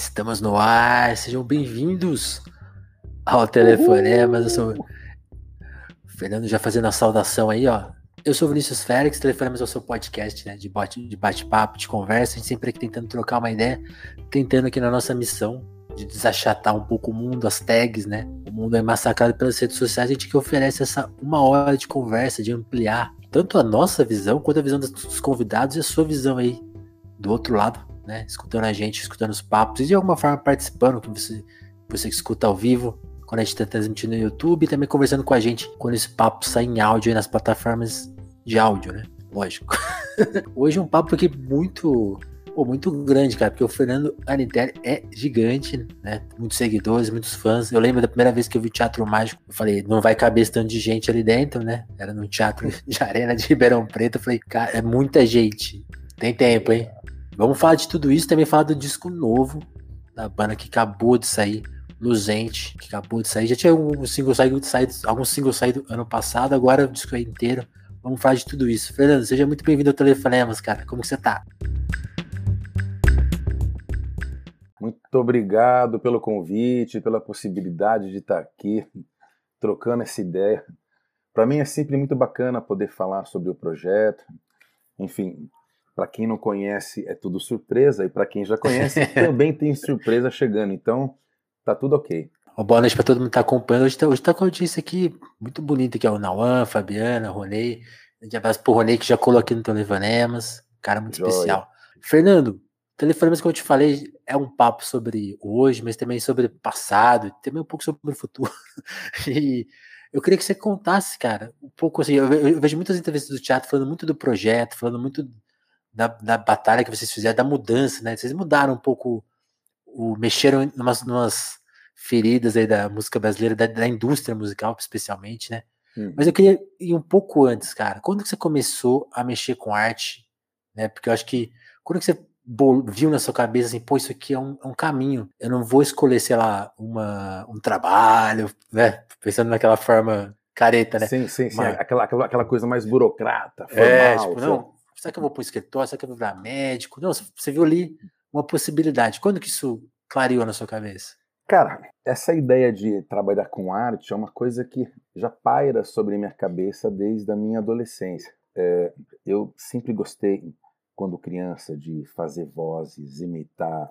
Estamos no ar, sejam bem-vindos ao Telefonemas. Eu sou o Fernando já fazendo a saudação aí, ó. Eu sou o Vinícius Félix, Telefonemas é o seu podcast, né, de bate-papo, de conversa, a gente sempre aqui tentando trocar uma ideia, tentando aqui na nossa missão de desachatar um pouco o mundo, as tags, né? O mundo é massacrado pelas redes sociais, a gente que oferece essa uma hora de conversa, de ampliar tanto a nossa visão quanto a visão dos convidados e a sua visão aí do outro lado né? Escutando a gente, escutando os papos e de alguma forma participando, que você, você que escuta ao vivo, quando a gente está transmitindo no YouTube, e também conversando com a gente quando esse papo sai em áudio nas plataformas de áudio, né? Lógico. Hoje um papo aqui muito, pô, muito grande, cara, porque o Fernando Arintelli é gigante, né? Muitos seguidores, muitos fãs. Eu lembro da primeira vez que eu vi Teatro Mágico, eu falei, não vai caber esse tanto de gente ali dentro, né? Era no Teatro de Arena de Ribeirão Preto. Eu falei, cara, é muita gente. Tem tempo, hein? Vamos falar de tudo isso, também falar do disco novo da banda que acabou de sair, Luzente, que acabou de sair. Já tinha um single saído, saído algum single saído ano passado, agora o disco é inteiro. Vamos falar de tudo isso. Fernando, seja muito bem-vindo ao Telefonemas, cara. Como você tá? Muito obrigado pelo convite, pela possibilidade de estar aqui trocando essa ideia. Para mim é sempre muito bacana poder falar sobre o projeto. Enfim, para quem não conhece, é tudo surpresa, e para quem já conhece, também tem surpresa chegando. Então, tá tudo ok. Uma boa noite para todo mundo que tá acompanhando. Hoje tá, hoje tá com a audiência aqui muito bonita, que é o Nauan, Fabiana, Ronei. Um abraço pro Ronei, que já colou aqui no Telefonemas. Cara muito Joia. especial. Fernando, Telefonemas, como eu te falei, é um papo sobre hoje, mas também sobre passado, também um pouco sobre o futuro. e eu queria que você contasse, cara, um pouco assim. Eu vejo muitas entrevistas do teatro falando muito do projeto, falando muito da, da batalha que vocês fizeram, da mudança, né? Vocês mudaram um pouco, o, mexeram em umas, umas feridas aí da música brasileira, da, da indústria musical, especialmente, né? Hum. Mas eu queria ir um pouco antes, cara. Quando que você começou a mexer com arte? Né? Porque eu acho que quando que você viu na sua cabeça assim, pô, isso aqui é um, é um caminho. Eu não vou escolher, sei lá, uma, um trabalho, né? Pensando naquela forma careta, né? Sim, sim, sim. Mas... Aquela, aquela, aquela coisa mais burocrata, formal. É, tipo, não, Será que eu vou para o escritório? Será que eu vou virar médico? Não, você viu ali uma possibilidade. Quando que isso clareou na sua cabeça? Cara, essa ideia de trabalhar com arte é uma coisa que já paira sobre minha cabeça desde a minha adolescência. É, eu sempre gostei, quando criança, de fazer vozes, imitar,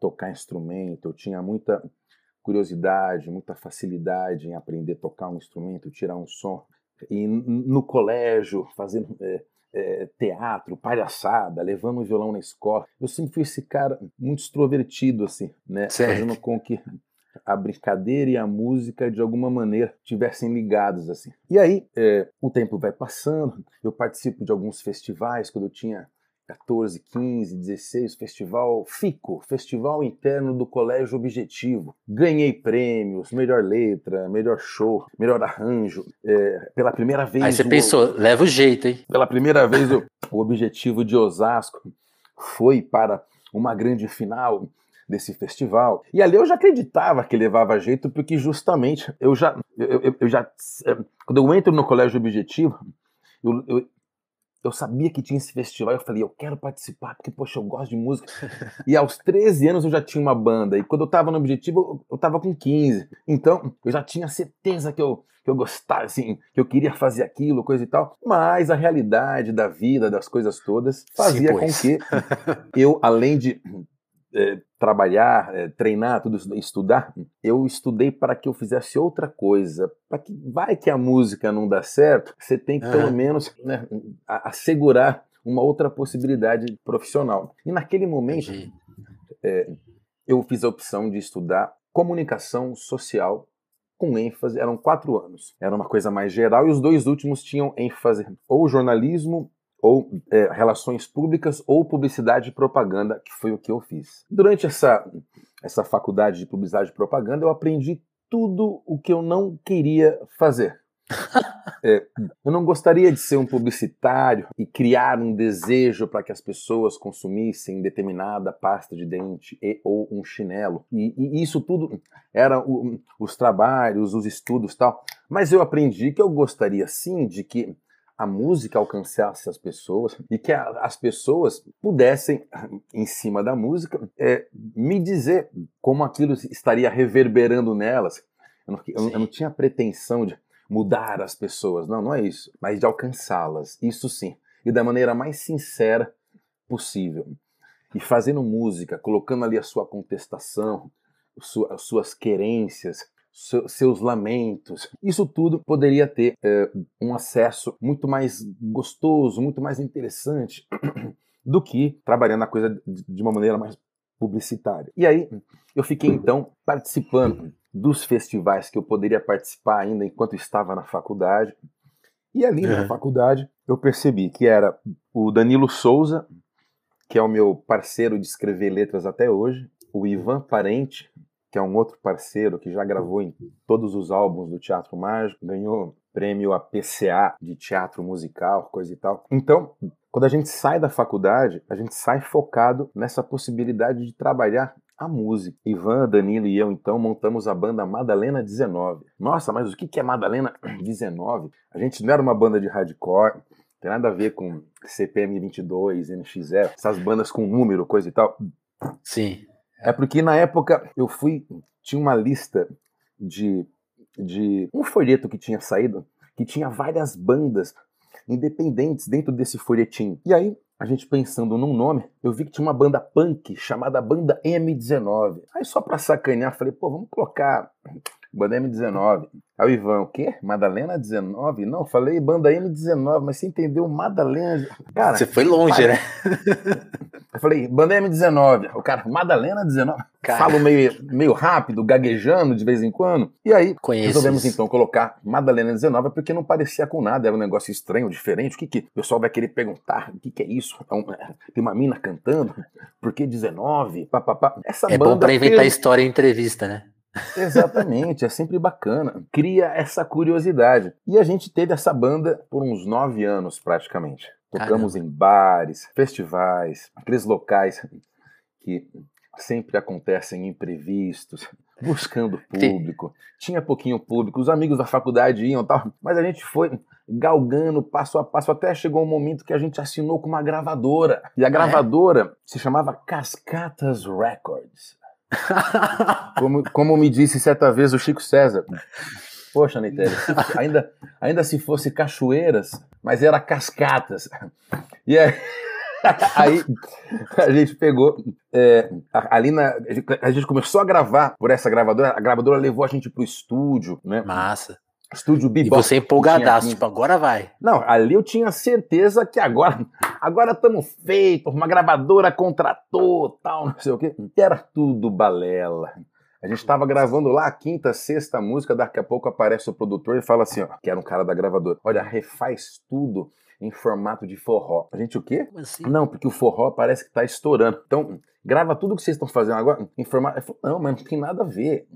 tocar instrumento. Eu tinha muita curiosidade, muita facilidade em aprender a tocar um instrumento, tirar um som. E no colégio, fazendo é, é, teatro, palhaçada, levando o violão na escola. Eu sempre fui esse cara muito extrovertido, assim, né? Certo. Fazendo com que a brincadeira e a música de alguma maneira tivessem ligados assim. E aí é, o tempo vai passando, eu participo de alguns festivais quando eu tinha 14, 15, 16, festival FICO, Festival Interno do Colégio Objetivo. Ganhei prêmios, melhor letra, melhor show, melhor arranjo. É, pela primeira vez. Aí você o, pensou, leva o jeito, hein? Pela primeira vez o, o Objetivo de Osasco foi para uma grande final desse festival. E ali eu já acreditava que levava jeito, porque justamente eu já. Eu, eu, eu já é, quando eu entro no Colégio Objetivo, eu, eu, eu sabia que tinha esse festival, eu falei, eu quero participar, porque, poxa, eu gosto de música. e aos 13 anos eu já tinha uma banda, e quando eu tava no Objetivo, eu tava com 15. Então, eu já tinha certeza que eu, que eu gostava, assim, que eu queria fazer aquilo, coisa e tal. Mas a realidade da vida, das coisas todas, fazia Sim, com que eu, além de é, trabalhar, é, treinar, tudo estudar, eu estudei para que eu fizesse outra coisa. Para que vai que a música não dá certo, você tem que pelo menos né, assegurar uma outra possibilidade profissional. E naquele momento é, eu fiz a opção de estudar comunicação social com ênfase, eram quatro anos. Era uma coisa mais geral e os dois últimos tinham ênfase ou jornalismo ou é, relações públicas ou publicidade e propaganda, que foi o que eu fiz. Durante essa, essa faculdade de publicidade e propaganda, eu aprendi tudo o que eu não queria fazer. É, eu não gostaria de ser um publicitário e criar um desejo para que as pessoas consumissem determinada pasta de dente e, ou um chinelo. E, e isso tudo eram os trabalhos, os estudos tal. Mas eu aprendi que eu gostaria sim de que a música alcançasse as pessoas e que a, as pessoas pudessem, em cima da música, é, me dizer como aquilo estaria reverberando nelas. Eu não, eu, eu não tinha pretensão de mudar as pessoas, não, não é isso, mas de alcançá-las, isso sim, e da maneira mais sincera possível. E fazendo música, colocando ali a sua contestação, as suas querências, seus lamentos. Isso tudo poderia ter é, um acesso muito mais gostoso, muito mais interessante do que trabalhando a coisa de uma maneira mais publicitária. E aí eu fiquei então participando dos festivais que eu poderia participar ainda enquanto estava na faculdade. E ali na faculdade eu percebi que era o Danilo Souza, que é o meu parceiro de escrever letras até hoje, o Ivan Parente, que é um outro parceiro que já gravou em todos os álbuns do Teatro Mágico, ganhou prêmio APCA de teatro musical, coisa e tal. Então, quando a gente sai da faculdade, a gente sai focado nessa possibilidade de trabalhar a música. Ivan, Danilo e eu, então, montamos a banda Madalena 19. Nossa, mas o que é Madalena 19? A gente não era uma banda de hardcore, tem nada a ver com CPM 22, NX0, essas bandas com número, coisa e tal. Sim. É porque na época eu fui, tinha uma lista de, de um folheto que tinha saído, que tinha várias bandas independentes dentro desse folhetim. E aí, a gente pensando num nome, eu vi que tinha uma banda punk chamada Banda M19. Aí só pra sacanear, falei, pô, vamos colocar Banda M19. Aí o Ivan, o quê? Madalena 19? Não, falei banda M19, mas você entendeu Madalena. Cara, você foi longe, né? Eu falei, banda M19. O cara, Madalena 19. Cara. Falo meio, meio rápido, gaguejando de vez em quando. E aí, Conheço resolvemos isso. então colocar Madalena 19 porque não parecia com nada, era um negócio estranho, diferente. O que que o pessoal vai querer perguntar? O que que é isso? É um, é, tem uma mina cantando? Por que 19? Pá, pá, pá. Essa é bom pra inventar fez... história em entrevista, né? Exatamente, é sempre bacana. Cria essa curiosidade. E a gente teve essa banda por uns nove anos, praticamente. Tocamos Caramba. em bares, festivais, aqueles locais que sempre acontecem imprevistos, buscando público. Tinha pouquinho público, os amigos da faculdade iam tal, mas a gente foi galgando passo a passo até chegou um momento que a gente assinou com uma gravadora. E a gravadora ah, é? se chamava Cascatas Records. como, como me disse certa vez o Chico César. Poxa, Nitelli, ainda, ainda se fosse cachoeiras, mas era cascatas. E aí, aí a gente pegou. É, ali na. A gente começou a gravar por essa gravadora. A gravadora levou a gente pro estúdio, né? Massa. Estúdio Bebop. E você empolgadaço, tipo, agora vai. Não, ali eu tinha certeza que agora agora estamos feitos, uma gravadora contratou, tal, não sei o quê. Era tudo balela. A gente estava gravando lá a quinta, sexta música, daqui a pouco aparece o produtor e fala assim, ó, que era um cara da gravadora. Olha, refaz tudo em formato de forró. A gente o quê? Assim? Não, porque o forró parece que está estourando. Então, grava tudo que vocês estão fazendo agora em formato. Não, mas não tem nada a ver.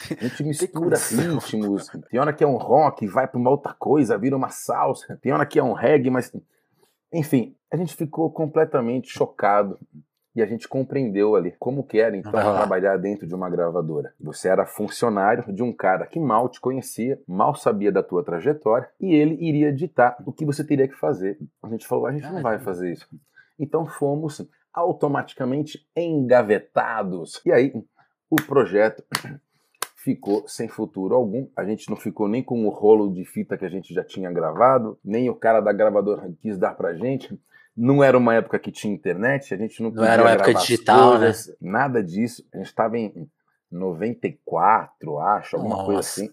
A gente mistura ritmos. Tem hora que é um rock, vai para uma outra coisa, vira uma salsa. Tem hora que é um reggae, mas. Enfim, a gente ficou completamente chocado. E a gente compreendeu ali como que era então trabalhar dentro de uma gravadora. Você era funcionário de um cara que mal te conhecia, mal sabia da tua trajetória e ele iria ditar o que você teria que fazer. A gente falou, a gente não vai fazer isso. Então fomos automaticamente engavetados. E aí o projeto ficou sem futuro algum. A gente não ficou nem com o rolo de fita que a gente já tinha gravado, nem o cara da gravadora quis dar pra gente. Não era uma época que tinha internet, a gente não, não era uma época digital, né? coisas, né? Nada disso. A gente estava em 94, acho, alguma Nossa. coisa assim.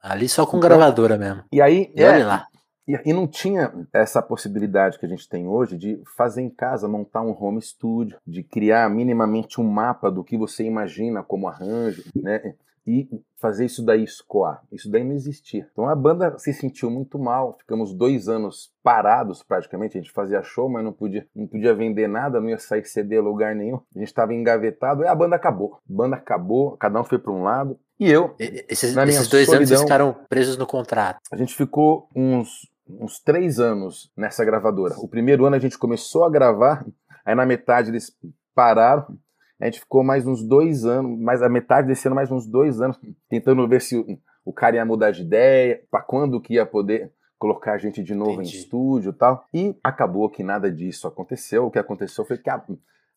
Ali só com então, gravadora mesmo. E aí, e é, lá. E, e, não tinha essa possibilidade que a gente tem hoje de fazer em casa, montar um home studio, de criar minimamente um mapa do que você imagina como arranjo, né? E fazer isso daí escoar. Isso daí não existia. Então a banda se sentiu muito mal. Ficamos dois anos parados praticamente. A gente fazia show, mas não podia, não podia vender nada, não ia sair CD a lugar nenhum. A gente estava engavetado e a banda acabou. A banda acabou, cada um foi para um lado. E eu. Esses, esses dois solidão, anos vocês ficaram presos no contrato. A gente ficou uns, uns três anos nessa gravadora. O primeiro ano a gente começou a gravar, aí na metade eles pararam a gente ficou mais uns dois anos, mais a metade desse ano, mais uns dois anos, tentando ver se o, o cara ia mudar de ideia, para quando que ia poder colocar a gente de novo Entendi. em estúdio e tal. E acabou que nada disso aconteceu. O que aconteceu foi que a-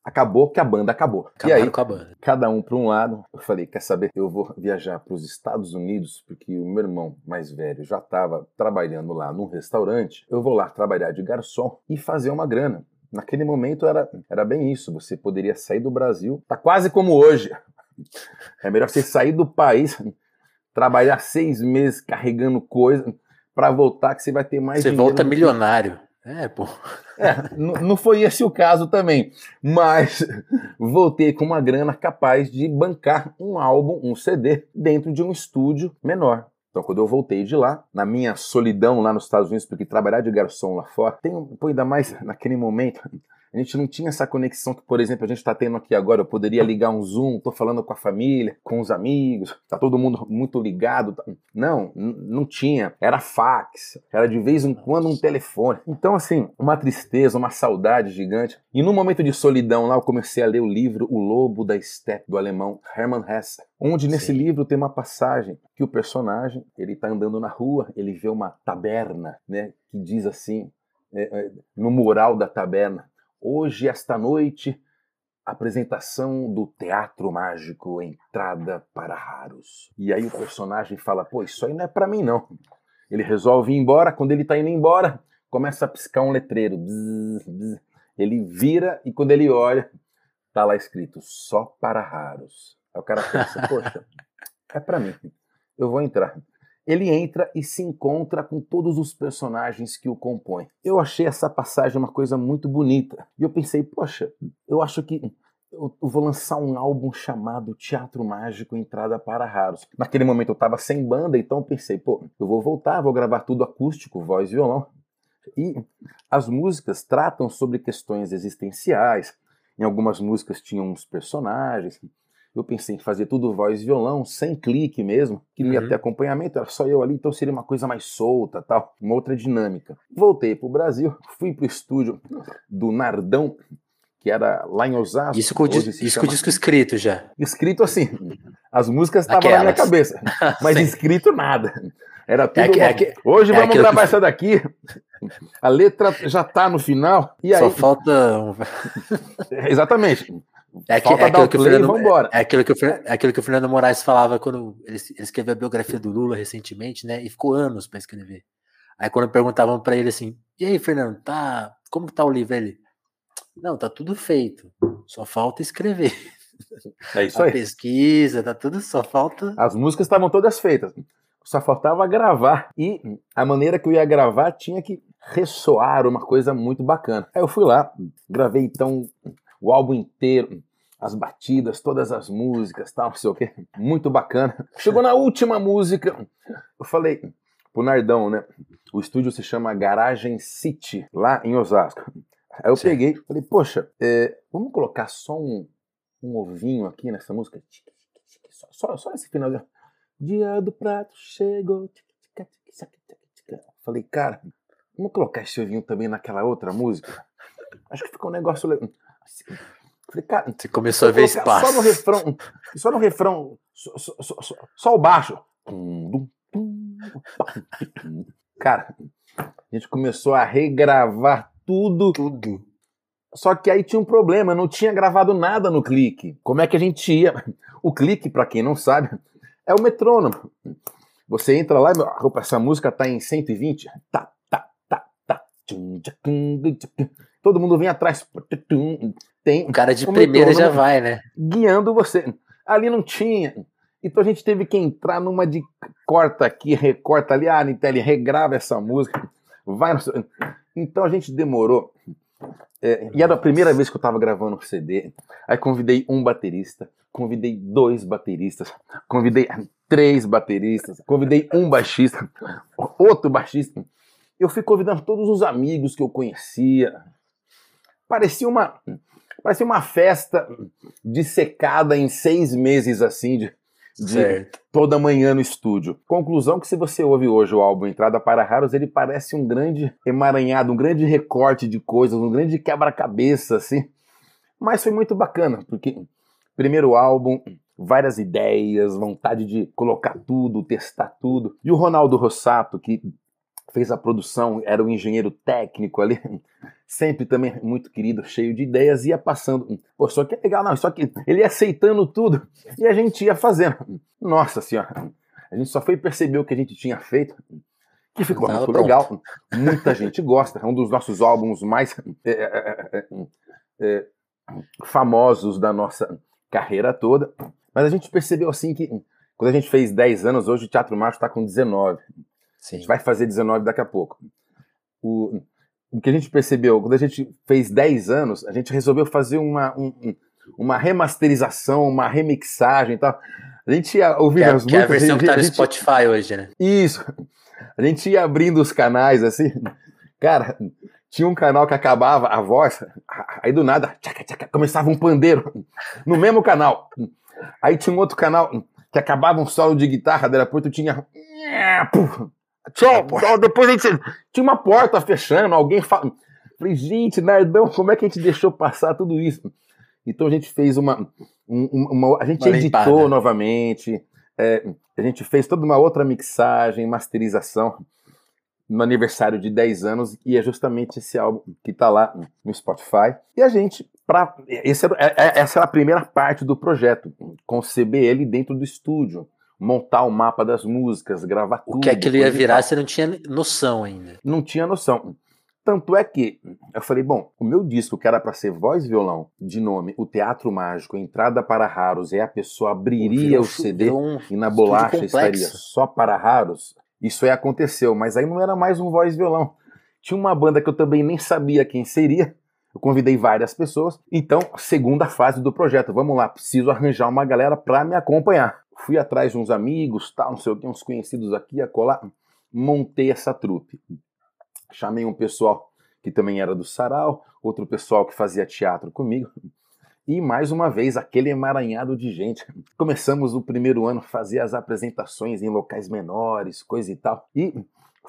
acabou que a banda acabou. Acabaram e aí, com a banda. cada um para um lado. Eu falei, quer saber? Eu vou viajar para os Estados Unidos porque o meu irmão mais velho já estava trabalhando lá num restaurante. Eu vou lá trabalhar de garçom e fazer uma grana. Naquele momento era, era bem isso. Você poderia sair do Brasil, tá quase como hoje. É melhor você sair do país, trabalhar seis meses carregando coisa para voltar que você vai ter mais Você volta milionário. É, pô. é, não foi esse o caso também, mas voltei com uma grana capaz de bancar um álbum, um CD, dentro de um estúdio menor. Então, quando eu voltei de lá, na minha solidão lá nos Estados Unidos, porque trabalhar de garçom lá fora, tem, pô, ainda mais naquele momento, a gente não tinha essa conexão que, por exemplo, a gente está tendo aqui agora. Eu poderia ligar um Zoom, tô falando com a família, com os amigos, tá todo mundo muito ligado. tá- Não, não tinha. Era fax, era de vez em quando um telefone. Então, assim, uma tristeza, uma saudade gigante. E num momento de solidão lá, eu comecei a ler o livro O Lobo da Steppe, do alemão Hermann Hesse, onde nesse Sim. livro tem uma passagem que o personagem, ele tá andando na rua, ele vê uma taberna, né, que diz assim, é, é, no mural da taberna, Hoje, esta noite, apresentação do Teatro Mágico, entrada para raros. E aí o personagem fala: pô, isso aí não é pra mim, não. Ele resolve ir embora. Quando ele tá indo embora, começa a piscar um letreiro. Bzz, bzz. Ele vira e quando ele olha, tá lá escrito: só para raros. Aí o cara pensa: poxa, é pra mim. Eu vou entrar ele entra e se encontra com todos os personagens que o compõem. Eu achei essa passagem uma coisa muito bonita. E eu pensei, poxa, eu acho que eu vou lançar um álbum chamado Teatro Mágico Entrada para Raros. Naquele momento eu estava sem banda, então pensei, pô, eu vou voltar, vou gravar tudo acústico, voz e violão. E as músicas tratam sobre questões existenciais. Em algumas músicas tinham uns personagens. Eu pensei em fazer tudo voz e violão, sem clique mesmo, que não ia Uhum. ter acompanhamento, era só eu ali, então seria uma coisa mais solta, tal, uma outra dinâmica. Voltei pro Brasil, fui pro estúdio do Nardão, que era lá em Osasco. Isso com, dis- isso com disco escrito já. Escrito assim, as músicas estavam na minha cabeça, mas escrito nada. Era tudo. É que- é que- Hoje é vamos gravar que- essa daqui. A letra já tá no final. E aí, Só falta. um- exatamente. É, que, Falta é aquilo que play Fernando, é, aquilo que o, Fer- é aquilo que o Fernando Moraes falava quando ele, ele escreveu a biografia do Lula recentemente, né? E ficou anos para escrever. Aí quando perguntavam para ele assim: "E aí, Fernando, tá, como que tá o livro?" Ele: "Não, tá tudo feito. Só falta escrever. É isso a aí. pesquisa, tá tudo, só falta As músicas estavam todas feitas. Só faltava gravar. E a maneira que eu ia gravar tinha que ressoar uma coisa muito bacana. Aí eu fui lá, gravei então o álbum inteiro, as batidas, todas as músicas, tal, não sei o quê. Muito bacana. Chegou na última música, eu falei pro Nardão, né? O estúdio se chama Garagem City, lá em Osasco. Aí eu Certo. peguei, falei, poxa, é, vamos colocar só um, um ovinho aqui nessa música? Só, só, só esse finalzinho. Dia do prato chegou. Falei, cara, vamos colocar esse ovinho também naquela outra música? Acho que ficou um negócio legal. Falei, cara, Você começou a ver espaço. Só no refrão, só no refrão, só, só, só, só- o baixo. Cara, a gente começou a regravar tudo Tudo. só que aí tinha um problema, não tinha gravado nada no clique. Como é que a gente ia? O clique, pra quem não sabe, é o metrônomo. Você entra lá, opa, essa música tá em 120. Tá, tá, tá, tá. Todo mundo vem atrás. Tem O cara de primeira já vai, né? guiando você. Ali não tinha. Então a gente teve que entrar numa de corta aqui, recorta ali, ah, Nitelli, regrava essa música. Vai no seu... Então a gente demorou. É, e era a primeira vez que eu estava gravando um CD. Aí convidei um baterista, convidei dois bateristas, convidei três bateristas, convidei um baixista, outro baixista. Eu fui convidando todos os amigos que eu conhecia. Parecia uma, parecia uma festa dissecada em seis meses assim de, de toda manhã no estúdio. Conclusão que se você ouve hoje o álbum Entrada para Raros, ele parece um grande emaranhado, um grande recorte de coisas, um grande quebra-cabeça, assim. Mas foi muito bacana, porque primeiro álbum, várias ideias, vontade de colocar tudo, testar tudo. E o Ronaldo Rossato, que fez a produção, era o engenheiro técnico ali, sempre também muito querido, cheio de ideias, ia passando. Pô, só que é legal, não, só que ele ia aceitando tudo e a gente ia fazendo. Nossa senhora, a gente só foi perceber o que a gente tinha feito que ficou muito pronto. legal. Muita gente gosta. É um dos nossos álbuns mais é, é, é, famosos da nossa carreira toda. Mas a gente percebeu assim que quando a gente fez 10 anos, hoje o Teatro Macho está com 19. Sim. A gente vai fazer 19 daqui a pouco. O, o que a gente percebeu, quando a gente fez 10 anos, a gente resolveu fazer uma, um, uma remasterização, uma remixagem e tal. A gente ia ouvir que as músicas. Que é a versão que tá no Spotify hoje, né? Isso. A gente ia abrindo os canais assim. Cara, tinha um canal que acabava a voz, aí do nada tchaca, tchaca, começava um pandeiro no mesmo canal. Aí tinha um outro canal que acabava um solo de guitarra, depois tu tinha. Tchau, depois a gente. Tinha uma porta fechando, alguém fala. Falei, gente, nerdão, como é que a gente deixou passar tudo isso? Então a gente fez uma. uma, uma a gente uma editou limpada. novamente, é, a gente fez toda uma outra mixagem, masterização no aniversário de 10 anos e é justamente esse álbum que está lá no Spotify. E a gente, pra, esse é, é, essa era a primeira parte do projeto, conceber ele dentro do estúdio, montar o mapa das músicas, gravar tudo. O que aquilo ia virar, você não tinha noção ainda. Não tinha noção. Tanto é que eu falei, bom, o meu disco, que era para ser voz e violão, de nome O Teatro Mágico, Entrada para Raros, e a pessoa abriria o CD um e na bolacha estaria só para raros, isso aí aconteceu, mas aí não era mais um voz e violão. Tinha uma banda que eu também nem sabia quem seria. Eu convidei várias pessoas. Então, segunda fase do projeto. Vamos lá, preciso arranjar uma galera para me acompanhar. Fui atrás de uns amigos, tal, não sei o que, uns conhecidos aqui, a colar. Montei essa trupe. Chamei um pessoal que também era do sarau, outro pessoal que fazia teatro comigo. E mais uma vez, aquele emaranhado de gente. Começamos o primeiro ano a fazer as apresentações em locais menores, coisa e tal. E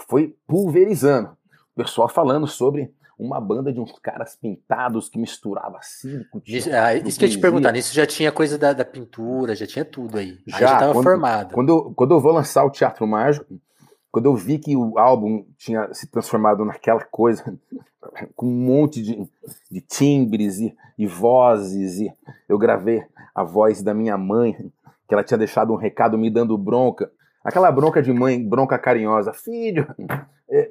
foi pulverizando. O pessoal falando sobre uma banda de uns caras pintados que misturava circo. Isso, ah, isso que eu ia te perguntar, isso já tinha coisa da, da pintura, já tinha tudo aí. Já, aí já estava formado. Quando, quando eu vou lançar o Teatro Mágico, quando eu vi que o álbum tinha se transformado naquela coisa, com um monte de, de timbres e, e, vozes, e eu gravei a voz da minha mãe, que ela tinha deixado um recado me dando bronca. Aquela bronca de mãe, bronca carinhosa. Filho, é,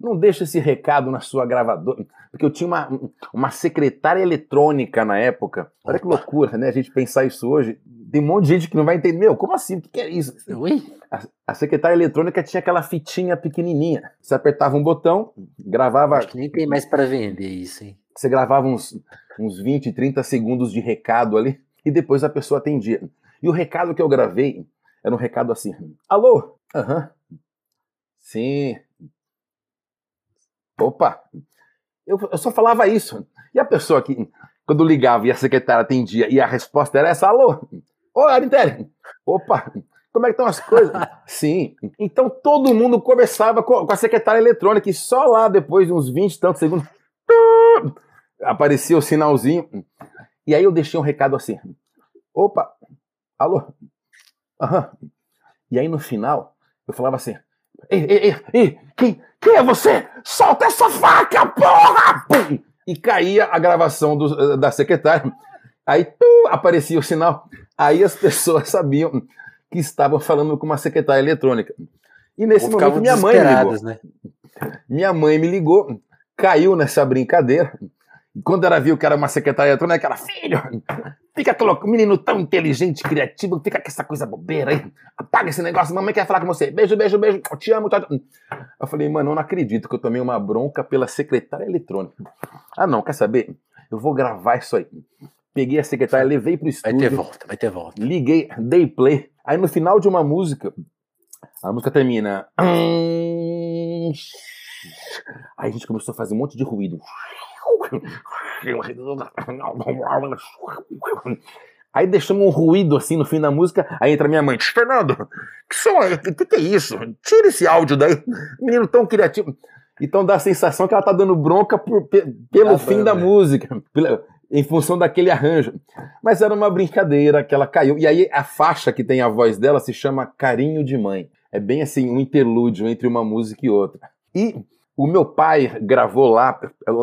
não deixa esse recado na sua gravadora. Porque eu tinha uma, uma secretária eletrônica na época. Olha que loucura, né? A gente pensar isso hoje tem um monte de gente que não vai entender. Meu, como assim? O que, é isso? Ui? A, a, secretária eletrônica tinha aquela fitinha pequenininha. Você apertava um botão, gravava. Acho que nem tem mais para vender isso, hein? Você gravava uns, uns 20, 30 segundos de recado ali e depois a pessoa atendia. E o recado que eu gravei era um recado assim: Alô? Aham. Uhum. Sim. Opa! Eu, eu só falava isso. E a pessoa que, quando ligava e a secretária atendia e a resposta era essa: Alô? Ô, Arintelli, opa, como é que estão as coisas? Sim. Então todo mundo conversava com, a secretária eletrônica e só lá, depois de uns 20 e tantos segundos, aparecia o sinalzinho. E aí eu deixei um recado assim: opa, alô? Aham. E aí no final, eu falava assim: ei, ei, ei, ei quem, quem é você? Solta essa faca, porra! Pum! E caía a gravação do, da secretária. Aí tum, aparecia o sinal. Aí as pessoas sabiam que estavam falando com uma secretária eletrônica. E nesse momento minha mãe me ligou. Né? Minha mãe me ligou, caiu nessa brincadeira. Quando ela viu que era uma secretária eletrônica, ela, filho, fica colocando, menino tão inteligente, criativo, fica com essa coisa bobeira aí. Apaga esse negócio, mamãe quer falar com você. Beijo, beijo, beijo, eu te amo. Tchau, tchau. Eu falei, mano, eu não acredito que eu tomei uma bronca pela secretária eletrônica. Ah, não, quer saber? Eu vou gravar isso aí. Peguei a secretária, levei pro estúdio. Vai ter volta, vai ter volta. Liguei, dei play. Aí no final de uma música, a música termina. Aí a gente começou a fazer um monte de ruído. Aí deixamos um ruído assim no fim da música. Aí entra minha mãe: Fernando, que som é? Que, que é isso? Tira esse áudio daí. Menino tão criativo. Então dá a sensação que ela tá dando bronca por, pelo ah, fim da música em função daquele arranjo. Mas era uma brincadeira que ela caiu. E aí a faixa que tem a voz dela se chama Carinho de Mãe. É bem assim, um interlúdio entre uma música e outra. E o meu pai gravou lá,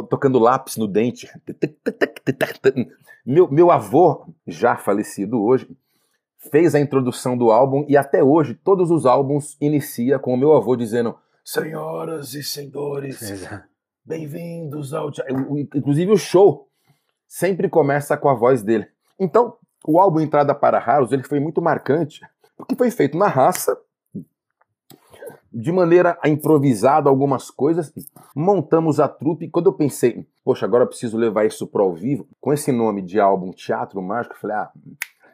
tocando lápis no dente. Meu, meu avô, já falecido hoje, fez a introdução do álbum e até hoje todos os álbuns inicia com o meu avô dizendo Senhoras e senhores, bem-vindos ao... Inclusive o show sempre começa com a voz dele. Então, o álbum Entrada para Raros ele foi muito marcante, porque foi feito na raça, de maneira improvisada algumas coisas, montamos a trupe. Quando eu pensei, poxa, agora eu preciso levar isso para ao vivo, com esse nome de álbum Teatro Mágico, eu falei, ah,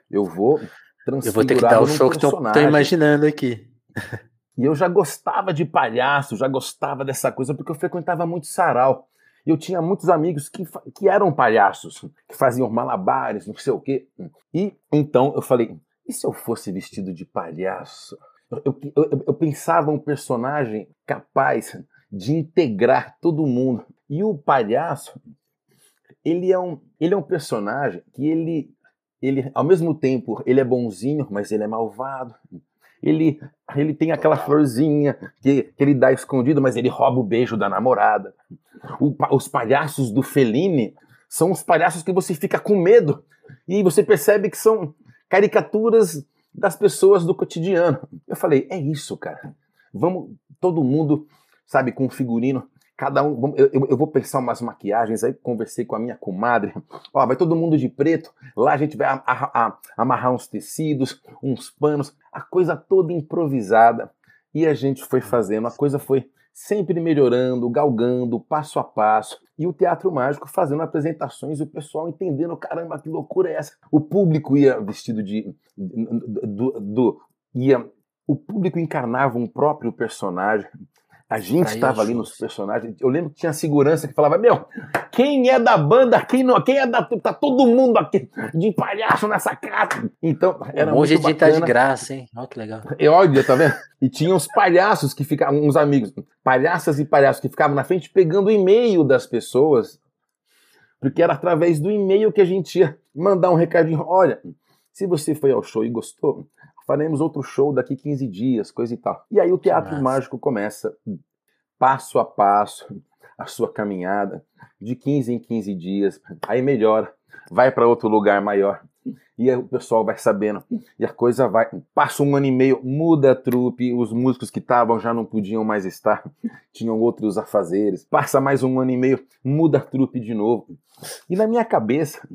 eu vou transfigurar Eu vou ter que dar o show que estou imaginando aqui. E eu já gostava de palhaço, já gostava dessa coisa, porque eu frequentava muito sarau. Eu tinha muitos amigos que, que eram palhaços, que faziam malabares, não sei o quê. E então eu falei, e se eu fosse vestido de palhaço? Eu, eu, eu, pensava um personagem capaz de integrar todo mundo. E o palhaço, ele é um, ele é um personagem que ele, ele, ao mesmo tempo, ele é bonzinho, mas ele é malvado. Ele, ele tem aquela florzinha que, que ele dá escondido, mas ele rouba o beijo da namorada. O, os palhaços do Fellini são os palhaços que você fica com medo. E você percebe que são caricaturas das pessoas do cotidiano. Eu falei, é isso, cara. Vamos, todo mundo, sabe, com figurino. Cada um, eu, eu, vou pensar umas maquiagens. Aí conversei com a minha comadre. Ó, vai todo mundo de preto. Lá a gente vai a, a, a, amarrar uns tecidos, uns panos, a coisa toda improvisada. E a gente foi fazendo. A coisa foi sempre melhorando, galgando, passo a passo. E o Teatro Mágico fazendo apresentações e o pessoal entendendo, caramba, que loucura é essa? O público ia vestido de. do, do ia, o público encarnava um próprio personagem. A gente estava ali nos personagens. Eu lembro que tinha segurança que falava: Meu, quem é da banda? Quem não? Quem é da. Tá todo mundo aqui de palhaço nessa casa. Então, era Hoje muito bacana. tá de graça, hein? Olha que legal. E olha, tá vendo? E tinha uns palhaços que ficavam, uns amigos, palhaças e palhaços que ficavam na frente pegando o e-mail das pessoas. Porque era através do e-mail que a gente ia mandar um recadinho: Olha, se você foi ao show e gostou, faremos outro show daqui 15 dias, coisa e tal. E aí o teatro mágico começa passo a passo a sua caminhada de 15 em 15 dias, aí melhora, vai para outro lugar maior. E aí o pessoal vai sabendo, e a coisa vai. Passa um ano e meio, muda a trupe, os músicos que estavam já não podiam mais estar, tinham outros afazeres. Passa mais um ano e meio, muda a trupe de novo. E na minha cabeça,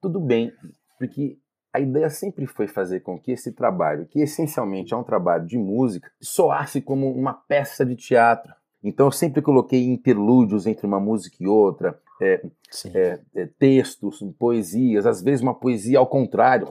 tudo bem, porque a ideia sempre foi fazer com que esse trabalho, que essencialmente é um trabalho de música, soasse como uma peça de teatro. Então eu sempre coloquei interlúdios entre uma música e outra, é, é, é, textos, poesias, às vezes uma poesia ao contrário.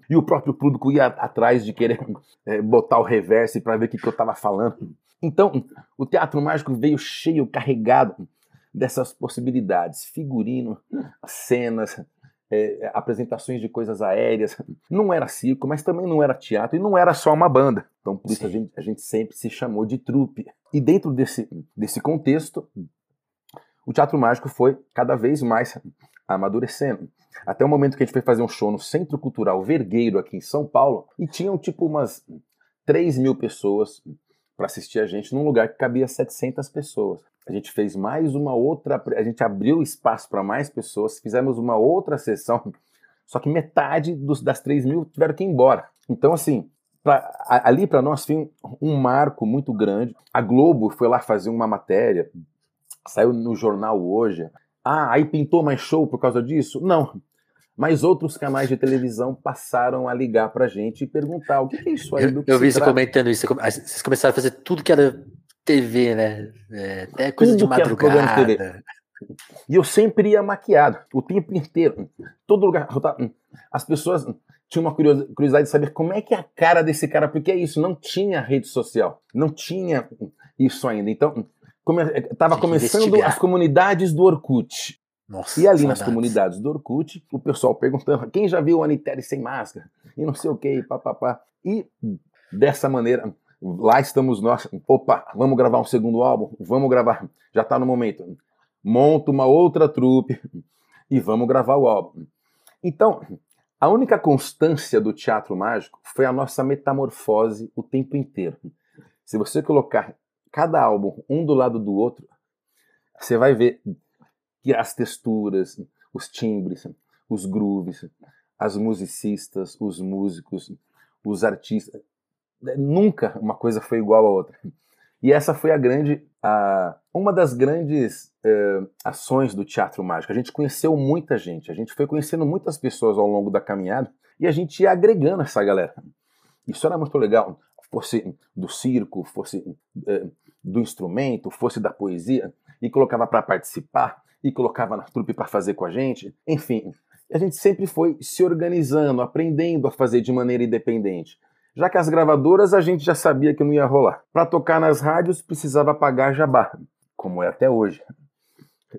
E o próprio público ia atrás de querer é, botar o reverse para ver o que, que eu estava falando. Então, o teatro mágico veio cheio, carregado dessas possibilidades. Figurino, cenas, é, apresentações de coisas aéreas. Não era circo, mas também não era teatro e não era só uma banda. Então, por isso a gente, a gente sempre se chamou de trupe. E dentro desse, desse contexto, o teatro mágico foi cada vez mais amadurecendo. Até o momento que a gente foi fazer um show no Centro Cultural Vergueiro, aqui em São Paulo, e tinham tipo umas 3 mil pessoas para assistir a gente num lugar que cabia 700 pessoas. A gente fez mais uma outra, a gente abriu espaço para mais pessoas, fizemos uma outra sessão, só que metade dos, das 3 mil tiveram que ir embora. Então, assim, pra, ali para nós foi um, um marco muito grande. A Globo foi lá fazer uma matéria, saiu no jornal hoje. Ah, aí pintou mais show por causa disso? Não. Mas outros canais de televisão passaram a ligar pra gente e perguntar o que é isso aí do que Eu, eu vi você comentando isso. Vocês começaram a fazer tudo que era TV, né? É, até coisa tudo de madrugada. Era TV. E eu sempre ia maquiado, o tempo inteiro. Todo lugar. As pessoas tinham uma curiosidade de saber como é que é a cara desse cara, porque é isso, não tinha rede social, não tinha isso ainda. Então, estava começando investigar. as comunidades do Orkut. Nossa, e ali saudades. nas comunidades do Orkut, o pessoal perguntando quem já viu o Anitere sem máscara? E não sei o que, papapá. E dessa maneira, lá estamos nós. Opa, vamos gravar um segundo álbum? Vamos gravar. Já está no momento. Monta uma outra trupe e vamos gravar o álbum. Então, a única constância do teatro mágico foi a nossa metamorfose o tempo inteiro. Se você colocar cada álbum um do lado do outro, você vai ver que as texturas, os timbres, os grooves, as musicistas, os músicos, os artistas, nunca uma coisa foi igual a outra. E essa foi a grande, a, uma das grandes uh, ações do Teatro Mágico. A gente conheceu muita gente, a gente foi conhecendo muitas pessoas ao longo da caminhada e a gente ia agregando essa galera. Isso era muito legal. Fosse do circo, fosse uh, do instrumento, fosse da poesia, e colocava para participar, e colocava na trupe para fazer com a gente. Enfim, a gente sempre foi se organizando, aprendendo a fazer de maneira independente já que as gravadoras a gente já sabia que não ia rolar. Para tocar nas rádios precisava pagar jabá, como é até hoje.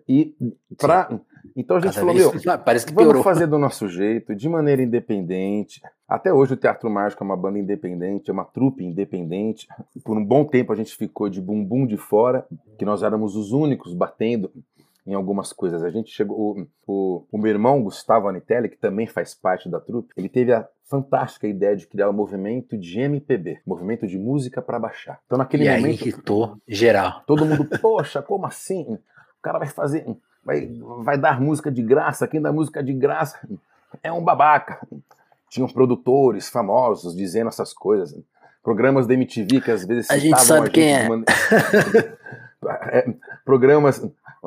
E para então a gente Cada falou, meu, parece que vamos fazer do nosso jeito, de maneira independente. Até hoje o Teatro Mágico é uma banda independente, é uma trupe independente. Por um bom tempo a gente ficou de bumbum de fora, que nós éramos os únicos batendo em algumas coisas. A gente chegou. O, o, o meu irmão, Gustavo Anitelli, que também faz parte da trupe, ele teve a fantástica ideia de criar um movimento de MPB, movimento de música para baixar. Então naquele e momento. Aí irritou geral. Todo mundo, poxa, como assim? O cara vai fazer. Vai, vai dar música de graça, quem dá música de graça é um babaca. Tinham produtores famosos dizendo essas coisas. Programas da MTV que às vezes a gente sabe a gente quem é. é. Programas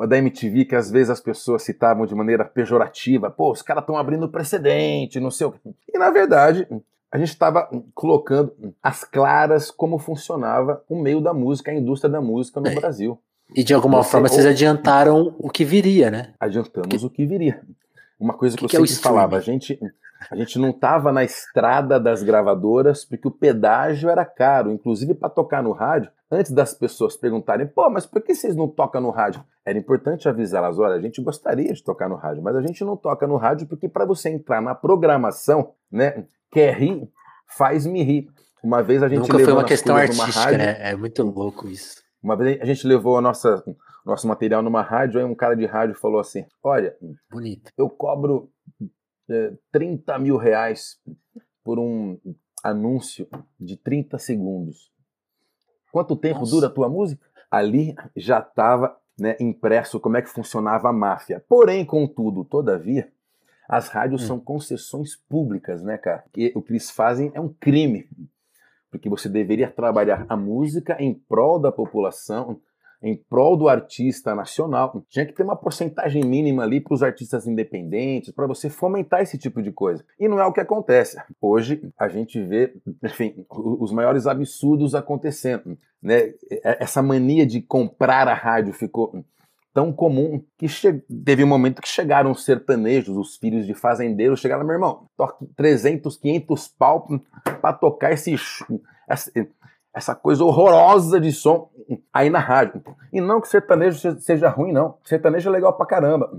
da MTV que às vezes as pessoas citavam de maneira pejorativa, pô, os caras estão abrindo precedente, não sei o quê. E na verdade, a gente estava colocando as claras como funcionava o meio da música, a indústria da música no é. Brasil. E de alguma Você, forma vocês adiantaram o que viria, né? Adiantamos o que viria. Uma coisa que, que eu que sempre é falava, a gente, a gente não estava na estrada das gravadoras porque o pedágio era caro, inclusive para tocar no rádio antes das pessoas perguntarem, pô, mas por que vocês não tocam no rádio? Era importante avisá-las, olha, a gente gostaria de tocar no rádio, mas a gente não toca no rádio porque para você entrar na programação, né, quer rir, faz-me rir. Uma vez a gente Nunca levou foi uma questão artística, rádio, né? É muito louco isso. Uma vez a gente levou a nossa nosso material numa rádio, aí um cara de rádio falou assim: Olha, bonito. Eu cobro é, 30 mil reais por um anúncio de 30 segundos. Quanto tempo Nossa. dura a tua música? Ali já estava né, impresso como é que funcionava a máfia. Porém, contudo, todavia, as rádios hum. são concessões públicas, né, cara? E o que eles fazem é um crime. Porque você deveria trabalhar a música em prol da população, em prol do artista nacional. Tinha que ter uma porcentagem mínima ali para os artistas independentes, para você fomentar esse tipo de coisa. E não é o que acontece. Hoje a gente vê, enfim, os maiores absurdos acontecendo. Né? Essa mania de comprar a rádio ficou tão comum que teve um momento que chegaram os sertanejos, os filhos de fazendeiros, chegaram, meu irmão, toque 300, 500 pau para tocar esse, essa coisa horrorosa de som aí na rádio. E não que sertanejo seja ruim, não. Sertanejo é legal pra caramba.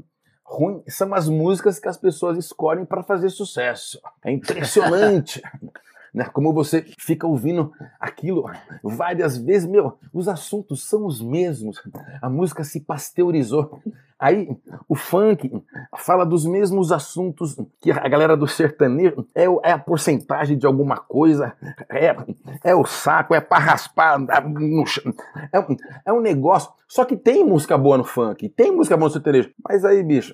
Ruim são as músicas que as pessoas escolhem para fazer sucesso. É impressionante. né? Como você fica ouvindo aquilo várias vezes, meu, os assuntos são os mesmos. A música se pasteurizou. Aí o funk fala dos mesmos assuntos que a galera do sertanejo é, é a porcentagem de alguma coisa, é, é o saco, é para raspar no chão. É, é um negócio. Só que tem música boa no funk, tem música boa no sertanejo. Mas aí, bicho,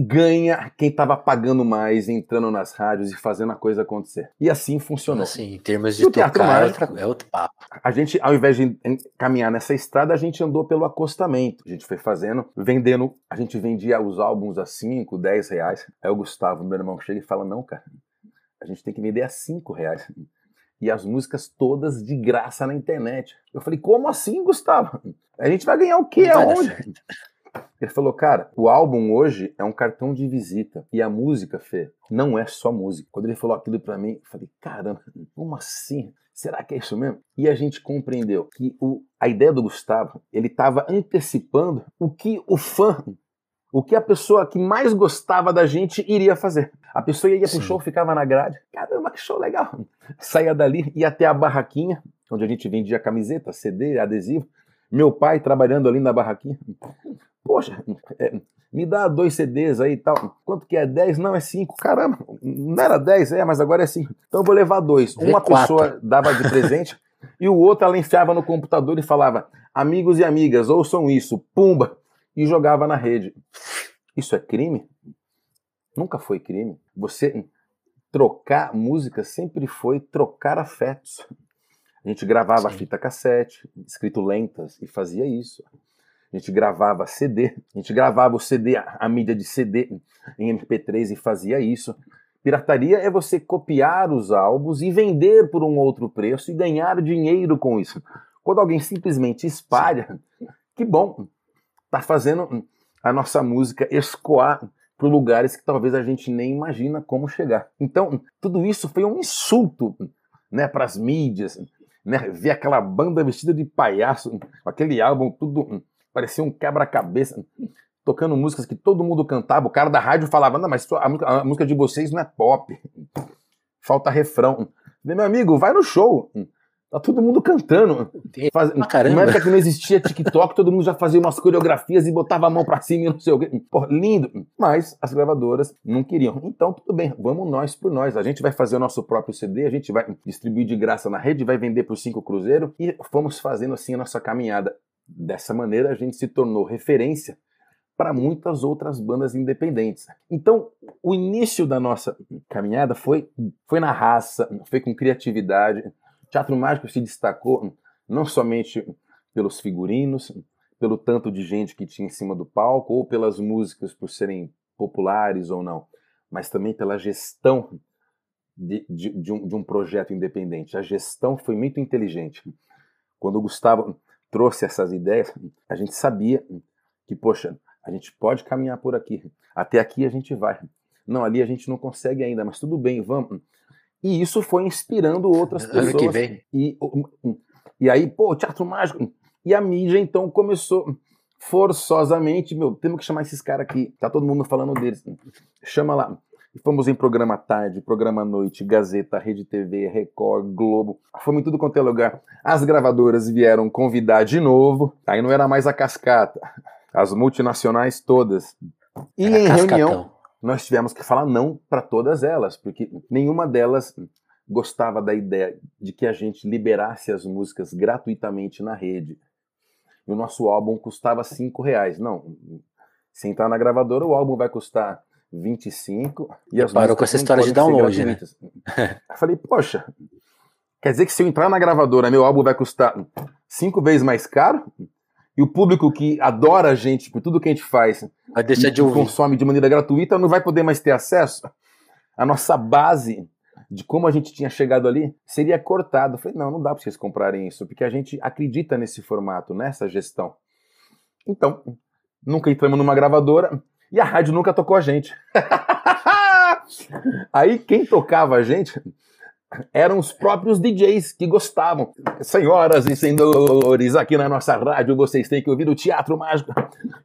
ganha quem estava pagando mais, entrando nas rádios e fazendo a coisa acontecer. E assim funcionou. Assim, em termos de tocar, é, é outro papo. A gente, ao invés de caminhar nessa estrada, a gente andou pelo acostamento. A gente foi fazendo, vendendo. A gente vendia os álbuns a 5, 10 reais. Aí o Gustavo, meu irmão, chega e fala: Não, cara, a gente tem que vender a 5 reais. E as músicas todas de graça na internet. Eu falei: Como assim, Gustavo? A gente vai ganhar o quê? Aonde? Ele falou, cara, o álbum hoje é um cartão de visita. E a música, Fê, não é só música. Quando ele falou aquilo para mim, eu falei, caramba, como assim? Será que é isso mesmo? E a gente compreendeu que o, a ideia do Gustavo, ele estava antecipando o que o fã, o que a pessoa que mais gostava da gente iria fazer. A pessoa ia Sim. pro show, ficava na grade. Caramba, que show legal. Saía dali, ia até a barraquinha, onde a gente vendia camiseta, CD, adesivo. Meu pai trabalhando ali na barraquinha. Poxa, é, me dá dois CDs aí e tal. Quanto que é? 10? Não, é 5. Caramba, não era 10, é, mas agora é 5. Então eu vou levar dois. Uma pessoa dava de presente, e o outro ela enfiava no computador e falava: amigos e amigas, ouçam isso, pumba, e jogava na rede. Isso é crime? Nunca foi crime. Você trocar música sempre foi trocar afetos. A gente gravava Sim. fita cassete, escrito lentas, e fazia isso. A gente gravava CD, a gente gravava o CD, a mídia de CD em MP3 e fazia isso. Pirataria é você copiar os álbuns e vender por um outro preço e ganhar dinheiro com isso. Quando alguém simplesmente espalha, que bom, tá fazendo a nossa música escoar para lugares que talvez a gente nem imagina como chegar. Então, tudo isso foi um insulto né, para as mídias, né, ver aquela banda vestida de palhaço, aquele álbum tudo parecia um quebra-cabeça, tocando músicas que todo mundo cantava. O cara da rádio falava: Não, mas a música, de vocês não é pop, falta refrão. Meu amigo, vai no show. Tá todo mundo cantando. Faz... caramba. Na época que não existia TikTok, todo mundo já fazia umas coreografias e botava a mão pra cima e não sei o quê. Pô, lindo. Mas as gravadoras não queriam. Então, tudo bem, vamos nós por nós. A gente vai fazer o nosso próprio CD, a gente vai distribuir de graça na rede, vai vender por cinco cruzeiro e fomos fazendo assim a nossa caminhada. Dessa maneira, a gente se tornou referência para muitas outras bandas independentes. Então, o início da nossa caminhada foi, foi na raça, foi com criatividade, Teatro Mágico se destacou não somente pelos figurinos, pelo tanto de gente que tinha em cima do palco, ou pelas músicas por serem populares ou não, mas também pela gestão de, de, de, um, de um projeto independente. A gestão foi muito inteligente. Quando o Gustavo trouxe essas ideias, a gente sabia que, poxa, a gente pode caminhar por aqui. Até aqui a gente vai. Não, ali a gente não consegue ainda, mas tudo bem, vamos. E isso foi inspirando outras pessoas. Ano que vem. E, e aí, pô, teatro mágico. E a mídia então começou forçosamente, meu, temos que chamar esses caras aqui. Tá todo mundo falando deles. Chama lá. Fomos em programa tarde, programa noite, Gazeta, Rede TV, Record, Globo. Fomos em tudo quanto é lugar. As gravadoras vieram convidar de novo. Aí não era mais a cascata. As multinacionais todas. E era em cascatão. reunião nós tivemos que falar não para todas elas, porque nenhuma delas gostava da ideia de que a gente liberasse as músicas gratuitamente na rede. E o nosso álbum custava cinco reais. Não, se entrar na gravadora, o álbum vai custar 25 e as Parou com essa história de download, né? Eu falei, poxa, quer dizer que se eu entrar na gravadora, meu álbum vai custar cinco vezes mais caro? e o público que adora a gente por tudo que a gente faz vai deixar de ouvir. consome de maneira gratuita não vai poder mais ter acesso. A nossa base de como a gente tinha chegado ali seria cortada. Eu falei, não, não dá para vocês comprarem isso, porque a gente acredita nesse formato, nessa gestão. Então, nunca entramos numa gravadora e a rádio nunca tocou a gente. Aí quem tocava a gente eram os próprios DJs que gostavam. Senhoras e senhores, aqui na nossa rádio vocês têm que ouvir o Teatro Mágico.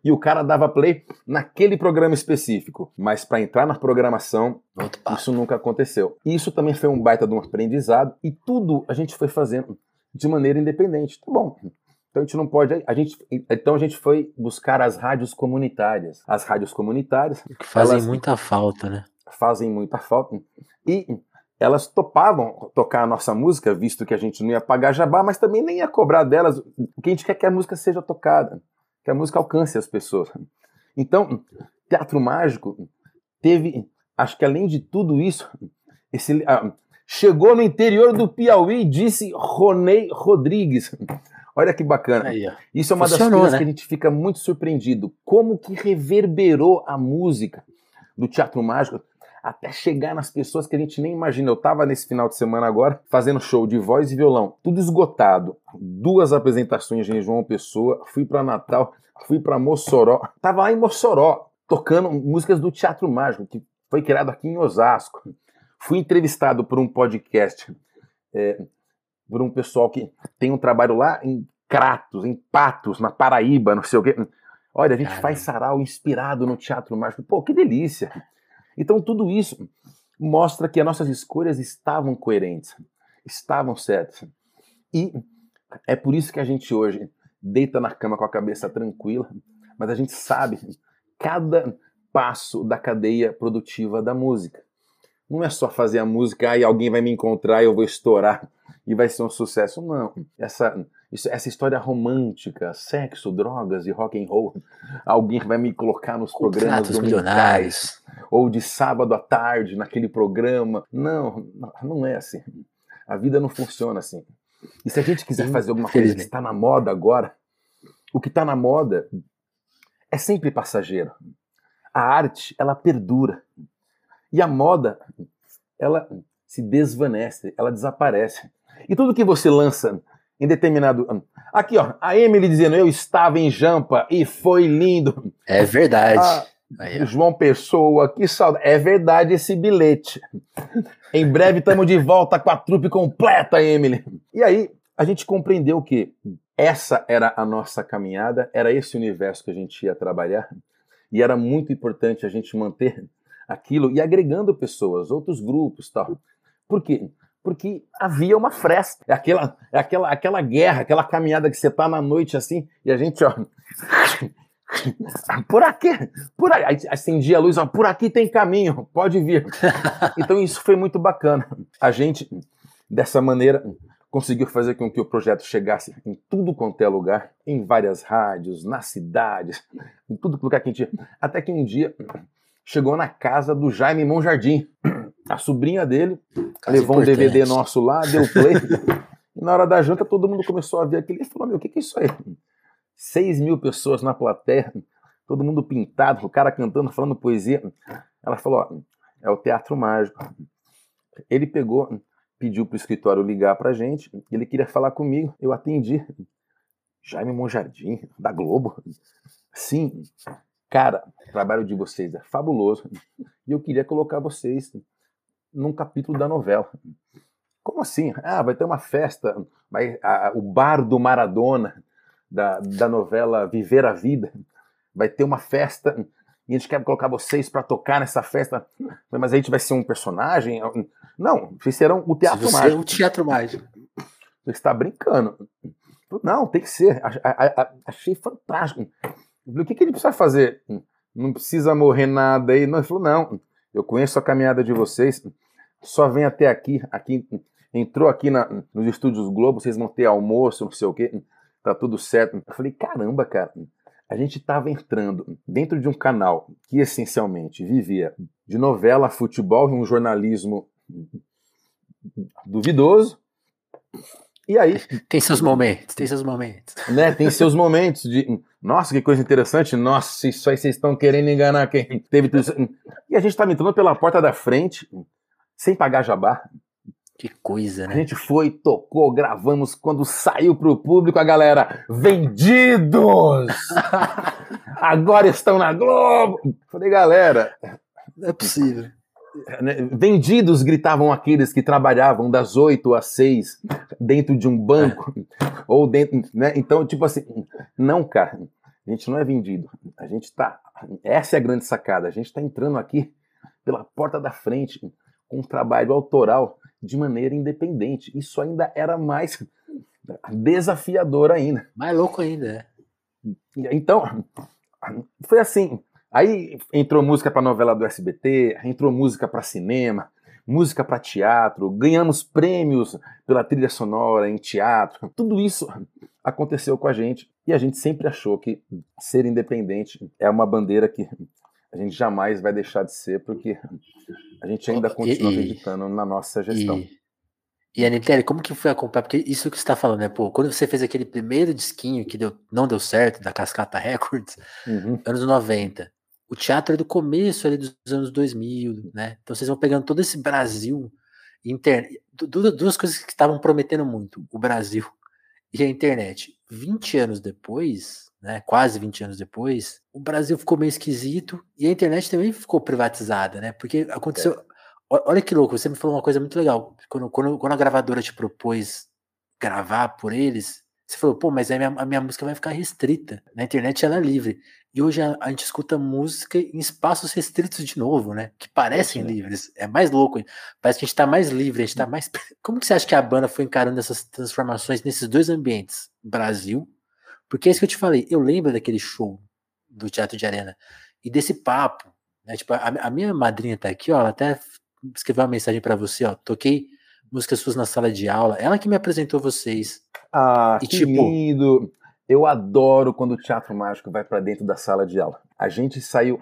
E o cara dava play naquele programa específico. Mas para entrar na programação, isso nunca aconteceu. Isso também foi um baita de um aprendizado. E tudo a gente foi fazendo de maneira independente. Tá bom. Então a gente não pode. A gente, então a gente foi buscar as rádios comunitárias. As rádios comunitárias. Que fazem muita falta, né? Fazem muita falta. E elas topavam tocar a nossa música, visto que a gente não ia pagar jabá, mas também nem ia cobrar delas. O que a gente quer é que a música seja tocada, que a música alcance as pessoas. Então, Teatro Mágico teve, acho que além de tudo isso, esse, ah, chegou no interior do Piauí, disse Ronei Rodrigues. Olha que bacana. Aí, isso é uma Funcionou, das coisas né? que a gente fica muito surpreendido. Como que reverberou a música do Teatro Mágico até chegar nas pessoas que a gente nem imagina. Eu tava nesse final de semana agora fazendo show de voz e violão, tudo esgotado. Duas apresentações em João Pessoa, fui para Natal, fui para Mossoró. Tava lá em Mossoró, tocando músicas do Teatro Mágico, que foi criado aqui em Osasco. Fui entrevistado por um podcast, é, por um pessoal que tem um trabalho lá em Kratos, em Patos, na Paraíba, não sei o quê. Olha, a gente Caramba. faz sarau inspirado no Teatro Mágico. Pô, que delícia! Então, tudo isso mostra que as nossas escolhas estavam coerentes, estavam certas. E é por isso que a gente hoje deita na cama com a cabeça tranquila, mas a gente sabe cada passo da cadeia produtiva da música. Não é só fazer a música e alguém vai me encontrar e eu vou estourar e vai ser um sucesso. Não. Essa, isso, essa história romântica, sexo, drogas e rock and roll, alguém vai me colocar nos programas milionários ou de sábado à tarde naquele programa. Não, não é assim. A vida não funciona assim. E se a gente quiser fazer alguma coisa que está na moda agora, o que está na moda é sempre passageiro. A arte, ela perdura. E a moda, ela se desvanece, ela desaparece. E tudo que você lança em determinado ano. Aqui, ó, a Emily dizendo: Eu estava em Jampa e foi lindo. É verdade. Ah, Aí, João Pessoa, que saudade. É verdade esse bilhete. em breve estamos de volta com a trupe completa, Emily. E aí, a gente compreendeu que essa era a nossa caminhada, era esse universo que a gente ia trabalhar. E era muito importante a gente manter aquilo e agregando pessoas, outros grupos tal. Por quê? Porque havia uma fresta. É aquela, é aquela, aquela guerra, aquela caminhada que você tá na noite assim, e a gente, ó. Por aqui, por aí, acendia a luz, ó, por aqui tem caminho, pode vir. Então isso foi muito bacana. A gente, dessa maneira, conseguiu fazer com que o projeto chegasse em tudo quanto é lugar, em várias rádios, nas cidades, em tudo lugar que a gente. Até que um dia chegou na casa do Jaime Monjardim. A sobrinha dele Caso levou importante. um DVD nosso lá, deu play. e na hora da janta todo mundo começou a ver aquilo e falou: Meu, o que, que é isso aí? 6 mil pessoas na plateia, todo mundo pintado, o cara cantando, falando poesia. Ela falou: Ó, é o teatro mágico. Ele pegou, pediu para o escritório ligar para gente, ele queria falar comigo, eu atendi. Jaime Monjardim, da Globo. Sim, Cara, o trabalho de vocês é fabuloso e eu queria colocar vocês num capítulo da novela. Como assim? Ah, vai ter uma festa, a, o bar do Maradona, da, da novela Viver a Vida, vai ter uma festa e a gente quer colocar vocês para tocar nessa festa. Mas a gente vai ser um personagem? Não, vocês serão o teatro Você mágico. É o teatro mágico. Você está brincando. Não, tem que ser. Achei fantástico. O que, que ele precisa fazer? Não precisa morrer nada aí. Não, ele falou, não, eu conheço a caminhada de vocês, só vem até aqui, aqui entrou aqui na, nos estúdios Globo, vocês vão ter almoço, não sei o quê, tá tudo certo. Eu falei, caramba, cara, a gente estava entrando dentro de um canal que essencialmente vivia de novela, futebol e um jornalismo duvidoso. E aí. Tem seus momentos, tem seus momentos. Né, tem seus momentos de nossa, que coisa interessante. Nossa, isso aí vocês estão querendo enganar quem teve tudo isso. E a gente estava entrando pela porta da frente, sem pagar jabá. Que coisa, né? A gente foi, tocou, gravamos. Quando saiu pro público, a galera, vendidos! Agora estão na Globo! Falei, galera. Não é possível. Né, vendidos gritavam aqueles que trabalhavam das 8 às 6 dentro de um banco ou dentro, né? Então, tipo assim, não, cara, a gente não é vendido. A gente tá, essa é a grande sacada. A gente está entrando aqui pela porta da frente com um trabalho autoral de maneira independente. Isso ainda era mais desafiador ainda. Mais louco ainda. É. Então, foi assim, Aí entrou música para novela do SBT, entrou música para cinema, música para teatro, ganhamos prêmios pela trilha sonora em teatro. Tudo isso aconteceu com a gente e a gente sempre achou que ser independente é uma bandeira que a gente jamais vai deixar de ser, porque a gente ainda continua e, acreditando na nossa gestão. E, e Anitere, como que foi acompanhar? Porque isso que você está falando, né? Pô, quando você fez aquele primeiro disquinho que deu, não deu certo, da Cascata Records, uhum. anos 90, o teatro é do começo ali dos anos 2000, né? Então vocês vão pegando todo esse Brasil, internet, duas coisas que estavam prometendo muito, o Brasil e a internet. 20 anos depois, né, quase 20 anos depois, o Brasil ficou meio esquisito e a internet também ficou privatizada, né? Porque aconteceu. É. Olha que louco, você me falou uma coisa muito legal. Quando, quando, quando a gravadora te propôs gravar por eles, você falou, pô, mas a minha, a minha música vai ficar restrita. Na internet ela é livre. E hoje a, a, gente escuta música em espaços restritos de novo, né? Que parecem é, livres. É mais louco. Parece que a gente tá mais livre, a gente tá mais. Como que você acha que a banda foi encarando essas transformações nesses dois ambientes? Brasil. Porque é isso que eu te falei. Eu lembro daquele show do Teatro de Arena e desse papo. Né? Tipo, a, a minha madrinha tá aqui, ó, ela até escreveu uma mensagem para você, ó. Toquei músicas suas na sala de aula. Ela que me apresentou vocês. Ah, e, que tipo, lindo! Eu adoro quando o teatro mágico vai para dentro da sala de aula. A gente saiu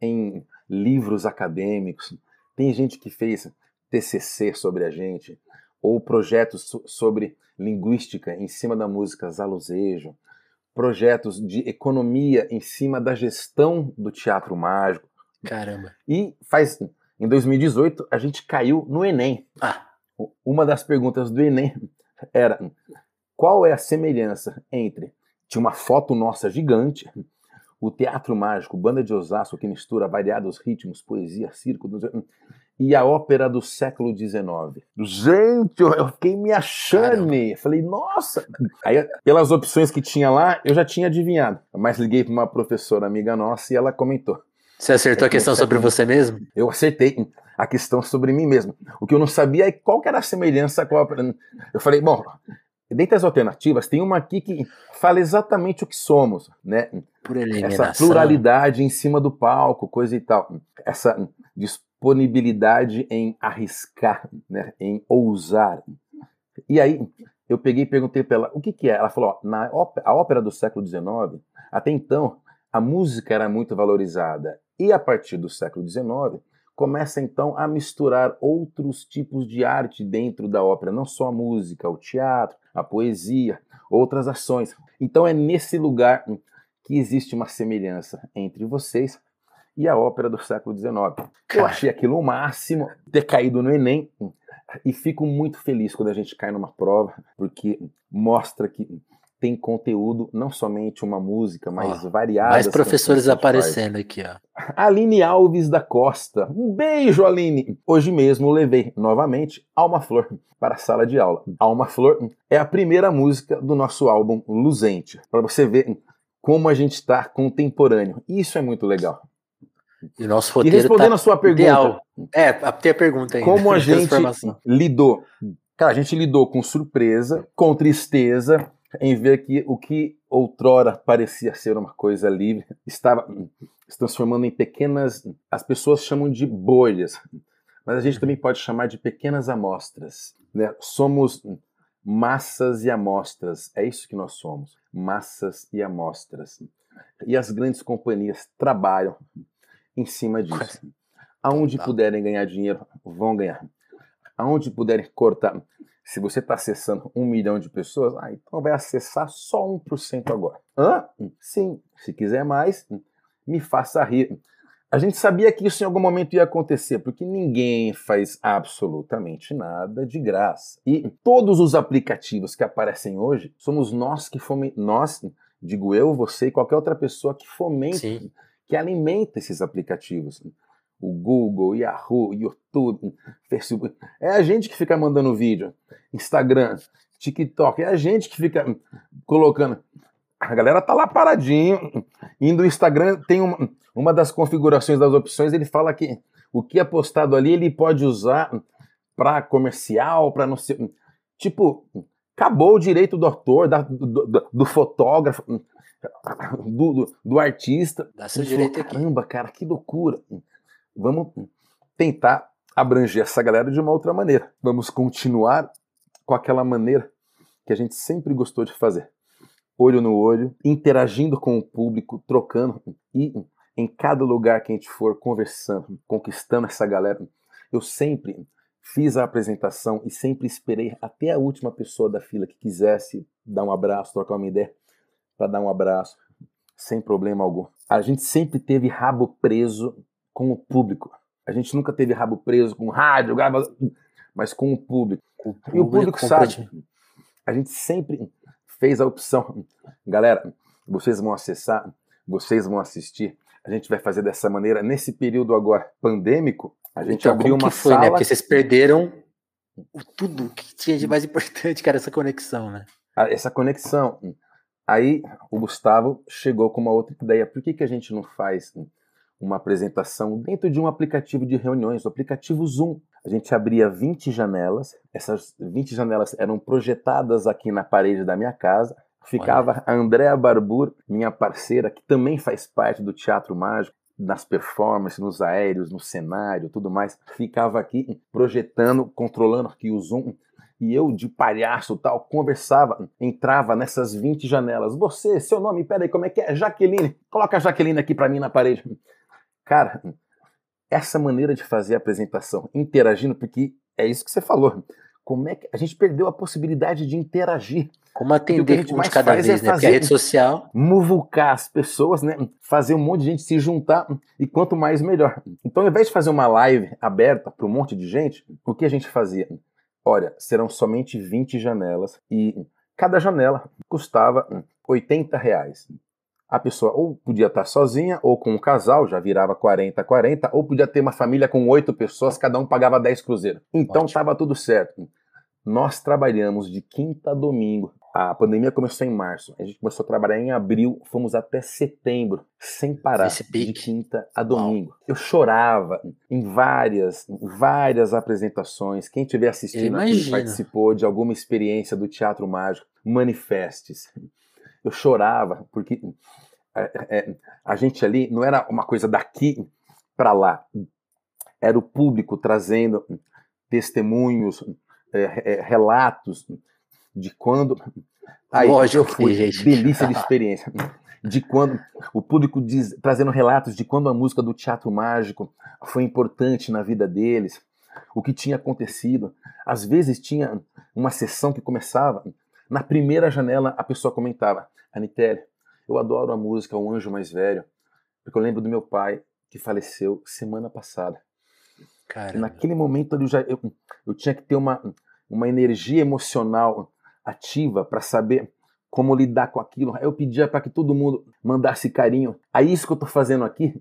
em livros acadêmicos, tem gente que fez TCC sobre a gente, ou projetos sobre linguística em cima da música Zaluzejo, projetos de economia em cima da gestão do teatro mágico. Caramba. E faz em 2018 a gente caiu no ENEM. Ah. Uma das perguntas do ENEM era qual é a semelhança entre tinha uma foto nossa gigante, o Teatro Mágico, banda de Osasco que mistura variados ritmos, poesia, circo, e a ópera do século XIX. Gente, eu fiquei me achando. Falei, nossa! Aí, pelas opções que tinha lá, eu já tinha adivinhado. Mas liguei para uma professora amiga nossa e ela comentou. Você acertou a questão sobre você mesmo? Eu acertei a questão sobre mim mesmo. O que eu não sabia é qual era a semelhança com a ópera. Eu falei, bom, dentre as alternativas, tem uma aqui que fala exatamente o que somos, né? Essa pluralidade em cima do palco, coisa e tal. Essa disponibilidade em arriscar, né, em ousar. E aí eu peguei e perguntei para ela o que, que é. Ela falou: ó, na ópera, a ópera do século XIX, até então, a música era muito valorizada. E a partir do século XIX, começa então a misturar outros tipos de arte dentro da ópera, não só a música, o teatro, a poesia, outras ações. Então é nesse lugar que existe uma semelhança entre vocês e a ópera do século XIX. Eu achei aquilo o máximo, ter caído no Enem, e fico muito feliz quando a gente cai numa prova, porque mostra que tem conteúdo, não somente uma música, mas ó, variadas. Mais professores aparecendo aqui, ó. Aline Alves da Costa. Um beijo, Aline! Hoje mesmo levei novamente Alma Flor para a sala de aula. Alma Flor é a primeira música do nosso álbum Luzente, para você ver como a gente está contemporâneo. Isso é muito legal. E nosso roteiro. E respondendo tá a sua pergunta. Ideal. É, tem a pergunta aí. Como a gente lidou? Cara, a gente lidou com surpresa, com tristeza, em ver que o que outrora parecia ser uma coisa livre estava se transformando em pequenas. As pessoas chamam de bolhas, mas a gente também pode chamar de pequenas amostras. Né? Somos massas e amostras, é isso que nós somos: massas e amostras. E as grandes companhias trabalham em cima disso. Aonde tá. puderem ganhar dinheiro, vão ganhar. Aonde puderem cortar. Se você está acessando um milhão de pessoas, ah, então vai acessar só 1% agora. Hã? Sim. Se quiser mais, me faça rir. A gente sabia que isso em algum momento ia acontecer, porque ninguém faz absolutamente nada de graça. E todos os aplicativos que aparecem hoje, somos nós que fomentamos, nós, digo eu, você e qualquer outra pessoa que fomenta Sim que alimenta esses aplicativos. O Google, Yahoo, YouTube, Facebook. É a gente que fica mandando vídeo. Instagram, TikTok. É a gente que fica colocando. A galera tá lá paradinho. Indo no Instagram, tem uma, uma das configurações das opções, ele fala que o que é postado ali ele pode usar para comercial, para não sei. Tipo, acabou o direito do autor, da, do, do, do fotógrafo do, do, do artista. Dá seu direito falou, Caramba, cara, que loucura. Vamos tentar abranger essa galera de uma outra maneira. Vamos continuar com aquela maneira que a gente sempre gostou de fazer. Olho no olho, interagindo com o público, trocando e em cada lugar que a gente for conversando, conquistando essa galera. Eu sempre fiz a apresentação e sempre esperei até a última pessoa da fila que quisesse dar um abraço, trocar uma ideia para dar um abraço, sem problema algum. A gente sempre teve rabo preso com o público. A gente nunca teve rabo preso com rádio, mas com o público. O público e o público sabe. A gente sempre fez a opção. Galera, vocês vão acessar, vocês vão assistir. A gente vai fazer dessa maneira. Nesse período agora pandêmico, a gente então, abriu uma foi, né? sala. Né? Porque vocês perderam tudo que tinha de mais importante, era essa conexão, né? Ah, essa conexão. Aí o Gustavo chegou com uma outra ideia. Por que, que a gente não faz uma apresentação dentro de um aplicativo de reuniões, o aplicativo Zoom? A gente abria 20 janelas, essas 20 janelas eram projetadas aqui na parede da minha casa. Ficava Olha. a Andréa Barbur, minha parceira, que também faz parte do Teatro Mágico, nas performances, nos aéreos, no cenário, tudo mais. Ficava aqui projetando, controlando aqui o zoom. E eu, de palhaço tal, conversava, entrava nessas 20 janelas. Você, seu nome, peraí, como é que é? Jaqueline. Coloca a Jaqueline aqui para mim na parede. Cara, essa maneira de fazer a apresentação, interagindo, porque é isso que você falou. Como é que a gente perdeu a possibilidade de interagir? Como atender um de cada vez, é né? Porque a rede social. Muvucar as pessoas, né? Fazer um monte de gente se juntar e quanto mais melhor. Então, ao invés de fazer uma live aberta para um monte de gente, o que a gente fazia? Olha, serão somente 20 janelas e cada janela custava 80 reais. A pessoa ou podia estar sozinha ou com um casal, já virava 40, 40, ou podia ter uma família com oito pessoas, cada um pagava 10 cruzeiros. Então estava tudo certo. Nós trabalhamos de quinta a domingo a pandemia começou em março, a gente começou a trabalhar em abril, fomos até setembro, sem parar, de quinta a domingo. Eu chorava em várias, várias apresentações. Quem estiver assistindo aqui participou de alguma experiência do Teatro Mágico, manifestes. Eu chorava, porque é, é, a gente ali não era uma coisa daqui para lá, era o público trazendo testemunhos, é, é relatos de quando. Aí Lógico eu fui, gente. delícia de experiência. De quando o público diz, trazendo relatos de quando a música do Teatro Mágico foi importante na vida deles, o que tinha acontecido. Às vezes tinha uma sessão que começava, na primeira janela a pessoa comentava: Anitélia, eu adoro a música O Anjo Mais Velho, porque eu lembro do meu pai que faleceu semana passada. Naquele momento eu já eu, eu tinha que ter uma, uma energia emocional ativa para saber como lidar com aquilo. Eu pedia para que todo mundo mandasse carinho. Aí isso que eu estou fazendo aqui,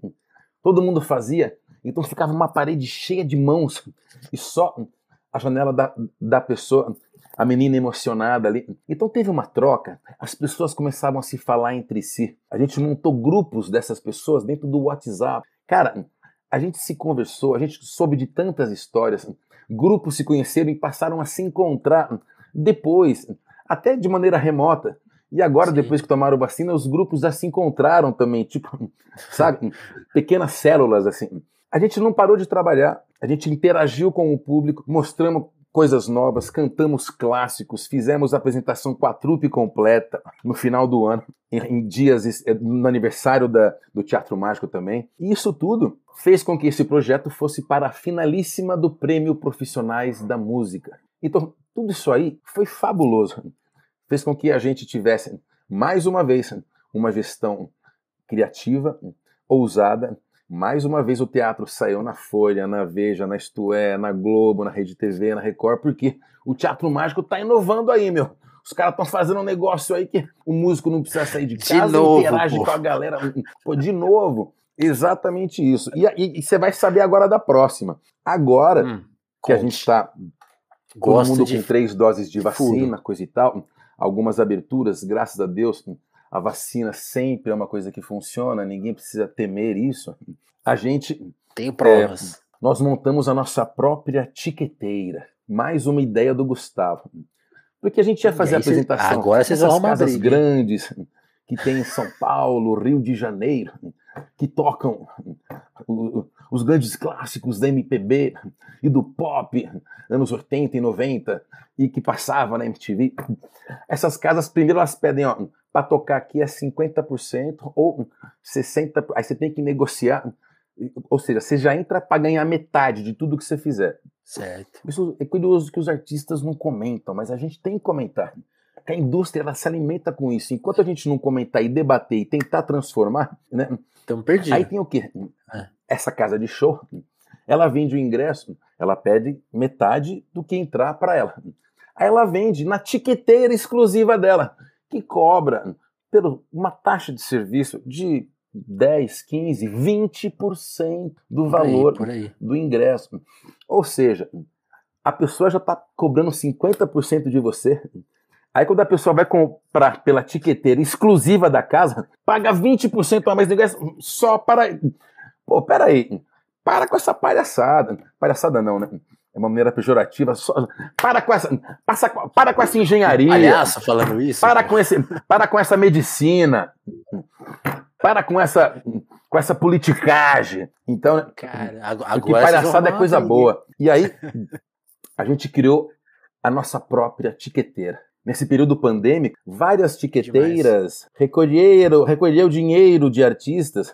todo mundo fazia. Então ficava uma parede cheia de mãos e só a janela da, da pessoa, a menina emocionada ali. Então teve uma troca, as pessoas começavam a se falar entre si. A gente montou grupos dessas pessoas dentro do WhatsApp. Cara, a gente se conversou, a gente soube de tantas histórias. Grupos se conheceram e passaram a se encontrar depois, até de maneira remota. E agora, Sim. depois que tomaram vacina, os grupos já se encontraram também, tipo, sabe, pequenas células assim. A gente não parou de trabalhar, a gente interagiu com o público, mostramos coisas novas, cantamos clássicos, fizemos a apresentação com completa no final do ano, em, dias eh, no aniversário da, do Teatro Mágico também. E isso tudo fez com que esse projeto fosse para a finalíssima do Prêmio Profissionais da Música. Então, tudo isso aí foi fabuloso. Fez com que a gente tivesse, mais uma vez, uma gestão criativa, ousada. Mais uma vez o teatro saiu na Folha, na Veja, na Isto é, na Globo, na Rede TV, na Record, porque o teatro mágico está inovando aí, meu. Os caras estão fazendo um negócio aí que o músico não precisa sair de casa, de novo, interage pô. com a galera. Pô, de novo. Exatamente isso. E, você vai saber agora da próxima. Agora hum, que conte. a gente está Todo mundo de... com três doses de, de vacina, furo. coisa e tal. Algumas aberturas, graças a Deus, a vacina sempre é uma coisa que funciona, ninguém precisa temer isso. A gente. Tem provas. É, nós montamos a nossa própria tiqueteira. Mais uma ideia do Gustavo. Porque a gente ia fazer a apresentação. Agora vocês vão casas briga. grandes que tem em São Paulo, Rio de Janeiro, que tocam os grandes clássicos da MPB e do pop, anos 80 e 90, e que passava na MTV. Essas casas, primeiro elas pedem, ó, para tocar aqui é 50% ou 60%, aí você tem que negociar, ou seja, você já entra para ganhar metade de tudo que você fizer. Certo. Isso é curioso que os artistas não comentam, mas a gente tem que comentar. A indústria ela se alimenta com isso. Enquanto a gente não comentar e debater e tentar transformar, né? Estamos perdidos. Aí tem o quê? É essa casa de show, ela vende o ingresso, ela pede metade do que entrar para ela. Aí ela vende na tiqueteira exclusiva dela, que cobra pelo uma taxa de serviço de 10, 15, 20% do valor por aí, por aí. do ingresso. Ou seja, a pessoa já está cobrando 50% de você. Aí quando a pessoa vai comprar pela tiqueteira exclusiva da casa, paga 20% a mais do ingresso só para Pô, peraí, para com essa palhaçada. Palhaçada não, né? É uma maneira pejorativa. Só, para com essa, passa, para com essa engenharia. Palhaço falando isso. Para com, esse, para com essa medicina. Para com essa, com essa politicagem. Então, Cara, agora porque palhaçada é coisa boa. E aí, a gente criou a nossa própria tiqueteira. Nesse período pandêmico, várias tiqueteiras recolheram, recolheram dinheiro de artistas.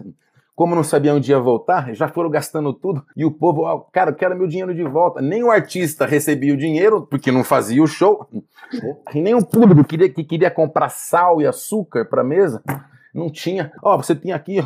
Como não sabiam onde ia voltar, já foram gastando tudo. E o povo, ó, cara, eu quero meu dinheiro de volta. Nem o artista recebia o dinheiro, porque não fazia o show. E nem o público queria, que queria comprar sal e açúcar para mesa. Não tinha. Ó, você tem aqui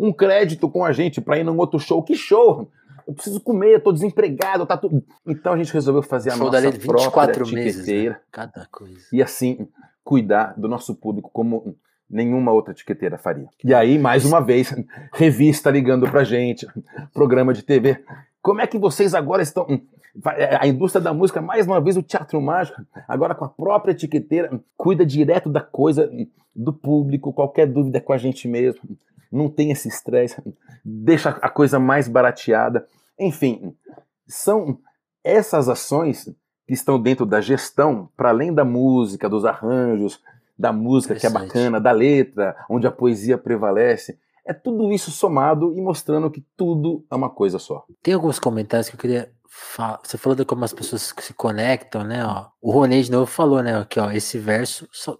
um crédito com a gente para ir num outro show. Que show? Eu preciso comer, eu tô desempregado, tá tudo. Então a gente resolveu fazer a Show nossa dali de 24 própria meses. Né? Cada coisa. e assim cuidar do nosso público como nenhuma outra etiqueteira faria. E aí, mais uma vez, revista ligando pra gente, programa de TV. Como é que vocês agora estão. A indústria da música, mais uma vez, o teatro mágico, agora com a própria etiqueteira, cuida direto da coisa do público, qualquer dúvida é com a gente mesmo, não tem esse estresse, deixa a coisa mais barateada. Enfim, são essas ações que estão dentro da gestão, para além da música, dos arranjos, da música que é bacana, da letra, onde a poesia prevalece. É tudo isso somado e mostrando que tudo é uma coisa só. Tem alguns comentários que eu queria falar. Você falou de como as pessoas se conectam, né? Ó, o Ronei de novo falou, né? Que ó, esse verso só,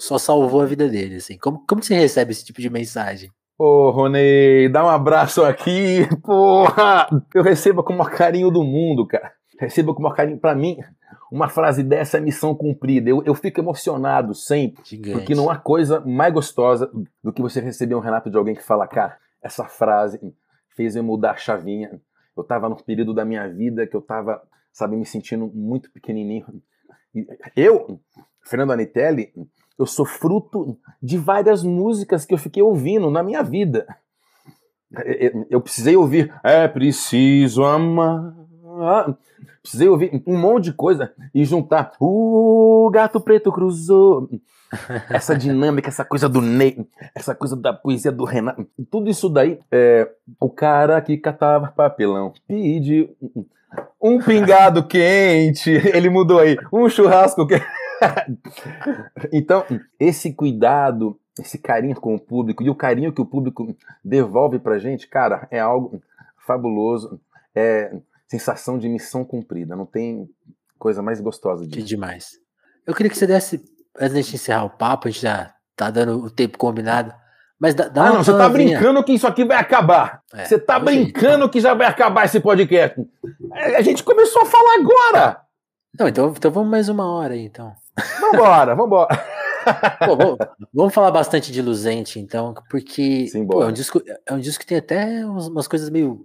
só salvou a vida dele. Assim. Como, como você recebe esse tipo de mensagem? Ô, Ronei, dá um abraço aqui, porra! Eu recebo com o maior carinho do mundo, cara. Recebo com o maior carinho. Pra mim, uma frase dessa é missão cumprida. Eu, eu fico emocionado sempre. Gigante. Porque não há coisa mais gostosa do que você receber um relato de alguém que fala, cara, essa frase fez eu mudar a chavinha. Eu tava num período da minha vida que eu tava, sabe, me sentindo muito pequenininho. Eu, Fernando Anitelli, eu sou fruto de várias músicas que eu fiquei ouvindo na minha vida. Eu precisei ouvir, é preciso amar. Precisei ouvir um monte de coisa e juntar. O gato preto cruzou. Essa dinâmica, essa coisa do Ney, essa coisa da poesia do Renato. Tudo isso daí, é, o cara que catava papelão pediu um pingado quente. Ele mudou aí. Um churrasco quente. Então, esse cuidado, esse carinho com o público e o carinho que o público devolve pra gente, cara, é algo fabuloso. É sensação de missão cumprida. Não tem coisa mais gostosa Que disso. demais. Eu queria que você desse, antes de gente encerrar o papo, a gente já tá dando o tempo combinado, mas dá, dá Ah, não, você tá brincando que isso aqui vai acabar. É, Você tá é o jeito. brincando que já vai acabar esse podcast. É, A gente começou a falar agora. Não, então, então vamos mais uma hora aí, então. Vambora, vambora. Pô, vamos, vamos falar bastante de Luzente, então, porque pô, é, um disco, é um disco que tem até umas, umas coisas meio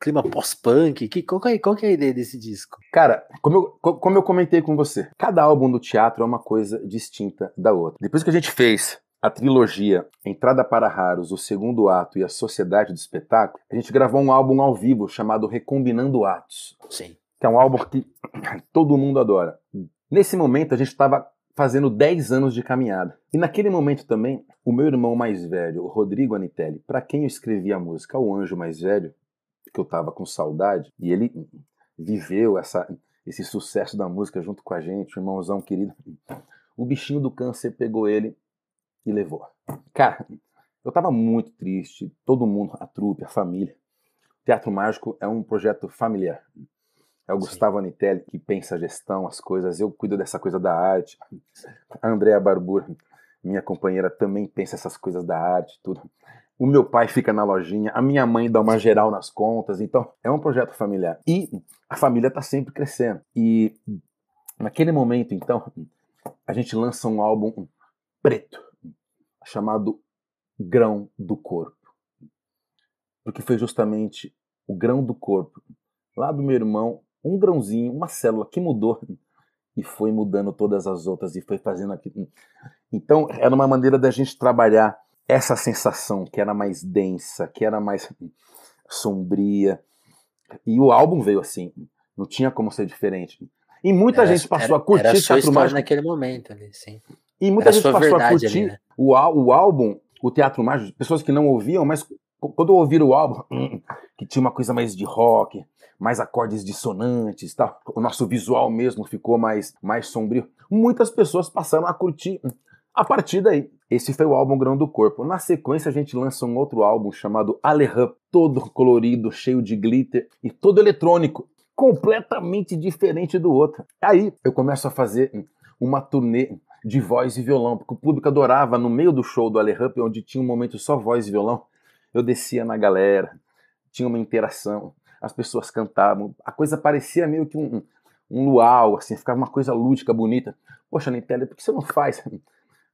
clima pós-punk. Que, qual, que é, qual que é a ideia desse disco? Cara, como eu, co- como eu comentei com você, cada álbum do teatro é uma coisa distinta da outra. Depois que a gente fez a trilogia Entrada para Raros, o segundo ato e a Sociedade do Espetáculo, a gente gravou um álbum ao vivo chamado Recombinando Atos, Sim. que é um álbum que todo mundo adora. Nesse momento a gente estava fazendo 10 anos de caminhada. E naquele momento também, o meu irmão mais velho, o Rodrigo Anitelli, para quem eu escrevi a música O Anjo Mais Velho, que eu tava com saudade, e ele viveu essa, esse sucesso da música junto com a gente, um irmãozão querido. O bichinho do câncer pegou ele e levou. Cara, eu tava muito triste, todo mundo, a trupe, a família. Teatro Mágico é um projeto familiar. É o Sim. Gustavo Anitelli que pensa a gestão, as coisas. Eu cuido dessa coisa da arte. A Andrea Barbura, minha companheira, também pensa essas coisas da arte, tudo. O meu pai fica na lojinha, a minha mãe dá uma geral nas contas. Então, é um projeto familiar. E a família está sempre crescendo. E naquele momento, então, a gente lança um álbum preto, chamado Grão do Corpo. Porque foi justamente o grão do corpo, lá do meu irmão, um grãozinho, uma célula que mudou e foi mudando todas as outras e foi fazendo aquilo. Então, era uma maneira da gente trabalhar essa sensação que era mais densa, que era mais sombria. E o álbum veio assim, não tinha como ser diferente. E muita Era- gente passou era- a curtir era a sua Teatro Mágico. naquele momento ali, sim. E muita Era gente passou a curtir ali, né? o, o álbum, o Teatro Mágico, pessoas que não ouviam, mas quando ouviram o álbum, hum, que tinha uma coisa mais de rock, mais acordes dissonantes, tal, o nosso visual mesmo ficou mais, mais sombrio. Muitas pessoas passaram a curtir a partir daí. Esse foi o álbum Grão do Corpo. Na sequência, a gente lança um outro álbum chamado Alehan, todo colorido, cheio de glitter e todo eletrônico, completamente diferente do outro. Aí eu começo a fazer uma turnê de voz e violão, porque o público adorava, no meio do show do Alehan, onde tinha um momento só voz e violão, eu descia na galera, tinha uma interação, as pessoas cantavam, a coisa parecia meio que um, um luau, assim, ficava uma coisa lúdica, bonita. Poxa, Nintendo, por que você não faz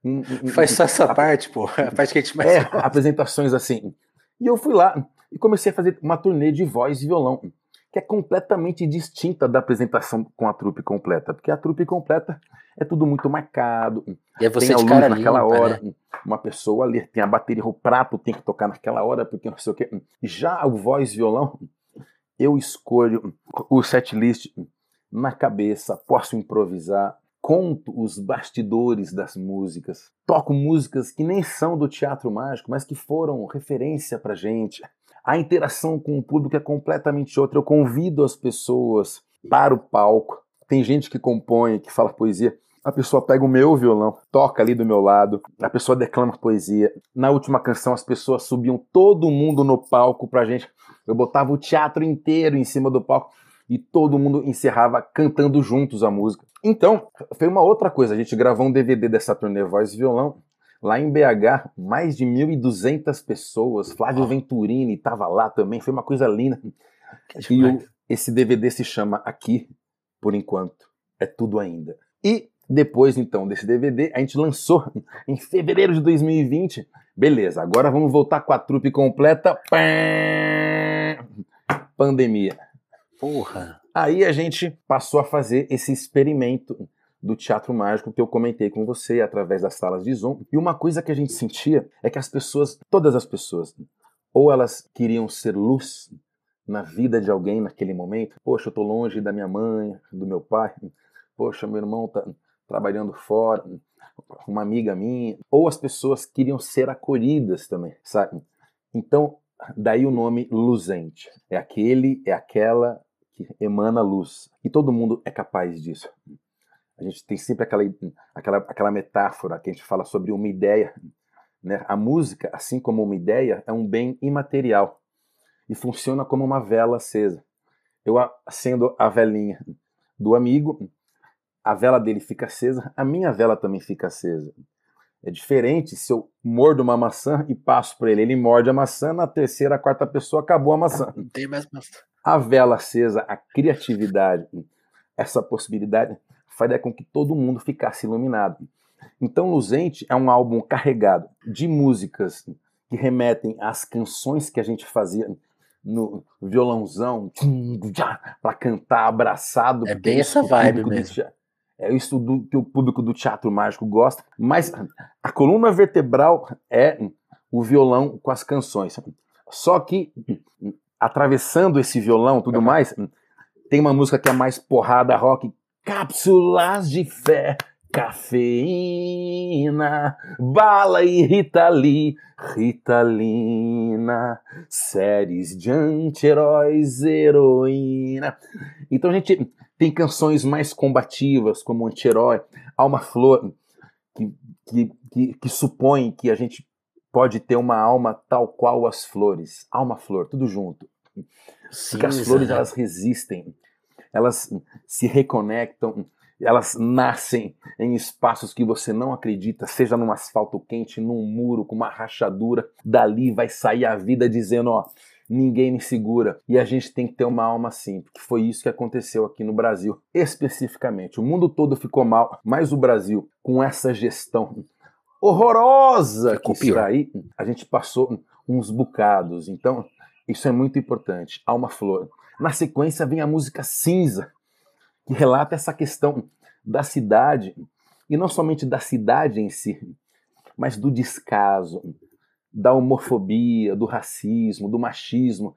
um, um, Faz só essa a, parte, pô. A parte que a gente mais É, gosta. apresentações assim. E eu fui lá e comecei a fazer uma turnê de voz e violão, que é completamente distinta da apresentação com a trupe completa, porque a trupe completa é tudo muito marcado. E é você tem luz cara naquela limpa, hora, né? uma pessoa ali tem a bateria, o prato tem que tocar naquela hora, porque não sei o quê. Já o voz e violão, eu escolho o setlist na cabeça, posso improvisar, conto os bastidores das músicas, toco músicas que nem são do teatro mágico, mas que foram referência pra gente. A interação com o público é completamente outra. Eu convido as pessoas para o palco. Tem gente que compõe, que fala poesia. A pessoa pega o meu violão, toca ali do meu lado, a pessoa declama poesia. Na última canção, as pessoas subiam todo mundo no palco pra gente. Eu botava o teatro inteiro em cima do palco e todo mundo encerrava cantando juntos a música. Então, foi uma outra coisa. A gente gravou um DVD dessa turnê Voz e Violão. Lá em BH, mais de 1.200 pessoas. Flávio. Venturini estava lá também. Foi uma coisa linda. E o, esse DVD se chama Aqui, por enquanto. É tudo ainda. E depois, então, desse DVD, a gente lançou em fevereiro de 2020. Beleza, agora vamos voltar com a trupe completa. Pandemia. Porra! Aí a gente passou a fazer esse experimento do teatro mágico que eu comentei com você através das salas de Zoom. E uma coisa que a gente sentia é que as pessoas, todas as pessoas, ou elas queriam ser luz na vida de alguém naquele momento. Poxa, eu tô longe da minha mãe, do meu pai. Poxa, meu irmão tá trabalhando fora, uma amiga minha. Ou as pessoas queriam ser acolhidas também, sabe? Então, daí o nome luzente. É aquele, é aquela que emana luz. E todo mundo é capaz disso. A gente tem sempre aquela, aquela, aquela metáfora que a gente fala sobre uma ideia. Né? A música, assim como uma ideia, é um bem imaterial e funciona como uma vela acesa. Eu acendo a velinha do amigo, a vela dele fica acesa, a minha vela também fica acesa. É diferente se eu mordo uma maçã e passo para ele, ele morde a maçã, na terceira, quarta pessoa acabou a maçã. Não tem mais maçã a vela acesa, a criatividade, essa possibilidade faria com que todo mundo ficasse iluminado. Então, Luzente é um álbum carregado de músicas que remetem às canções que a gente fazia no violãozão para cantar abraçado. É bem essa vibe mesmo. É isso do, que o público do teatro mágico gosta. Mas a coluna vertebral é o violão com as canções. Só que atravessando esse violão tudo mais, tem uma música que é mais porrada rock, Cápsulas de Fé, Cafeína, Bala e Ritali, Ritalina, séries de anti-heróis, heroína. Então a gente tem canções mais combativas, como Anti-Herói, Alma Flor, que, que, que, que supõe que a gente pode ter uma alma tal qual as flores. Alma flor, tudo junto. Sim, Porque as flores elas resistem, elas se reconectam, elas nascem em espaços que você não acredita, seja num asfalto quente, num muro com uma rachadura. Dali vai sair a vida dizendo, ó, ninguém me segura. E a gente tem que ter uma alma assim, porque foi isso que aconteceu aqui no Brasil, especificamente. O mundo todo ficou mal, mas o Brasil, com essa gestão horrorosa Ficou que pior. está aí, a gente passou uns bocados. Então, isso é muito importante. Alma Flor. Na sequência vem a música Cinza, que relata essa questão da cidade, e não somente da cidade em si, mas do descaso, da homofobia, do racismo, do machismo,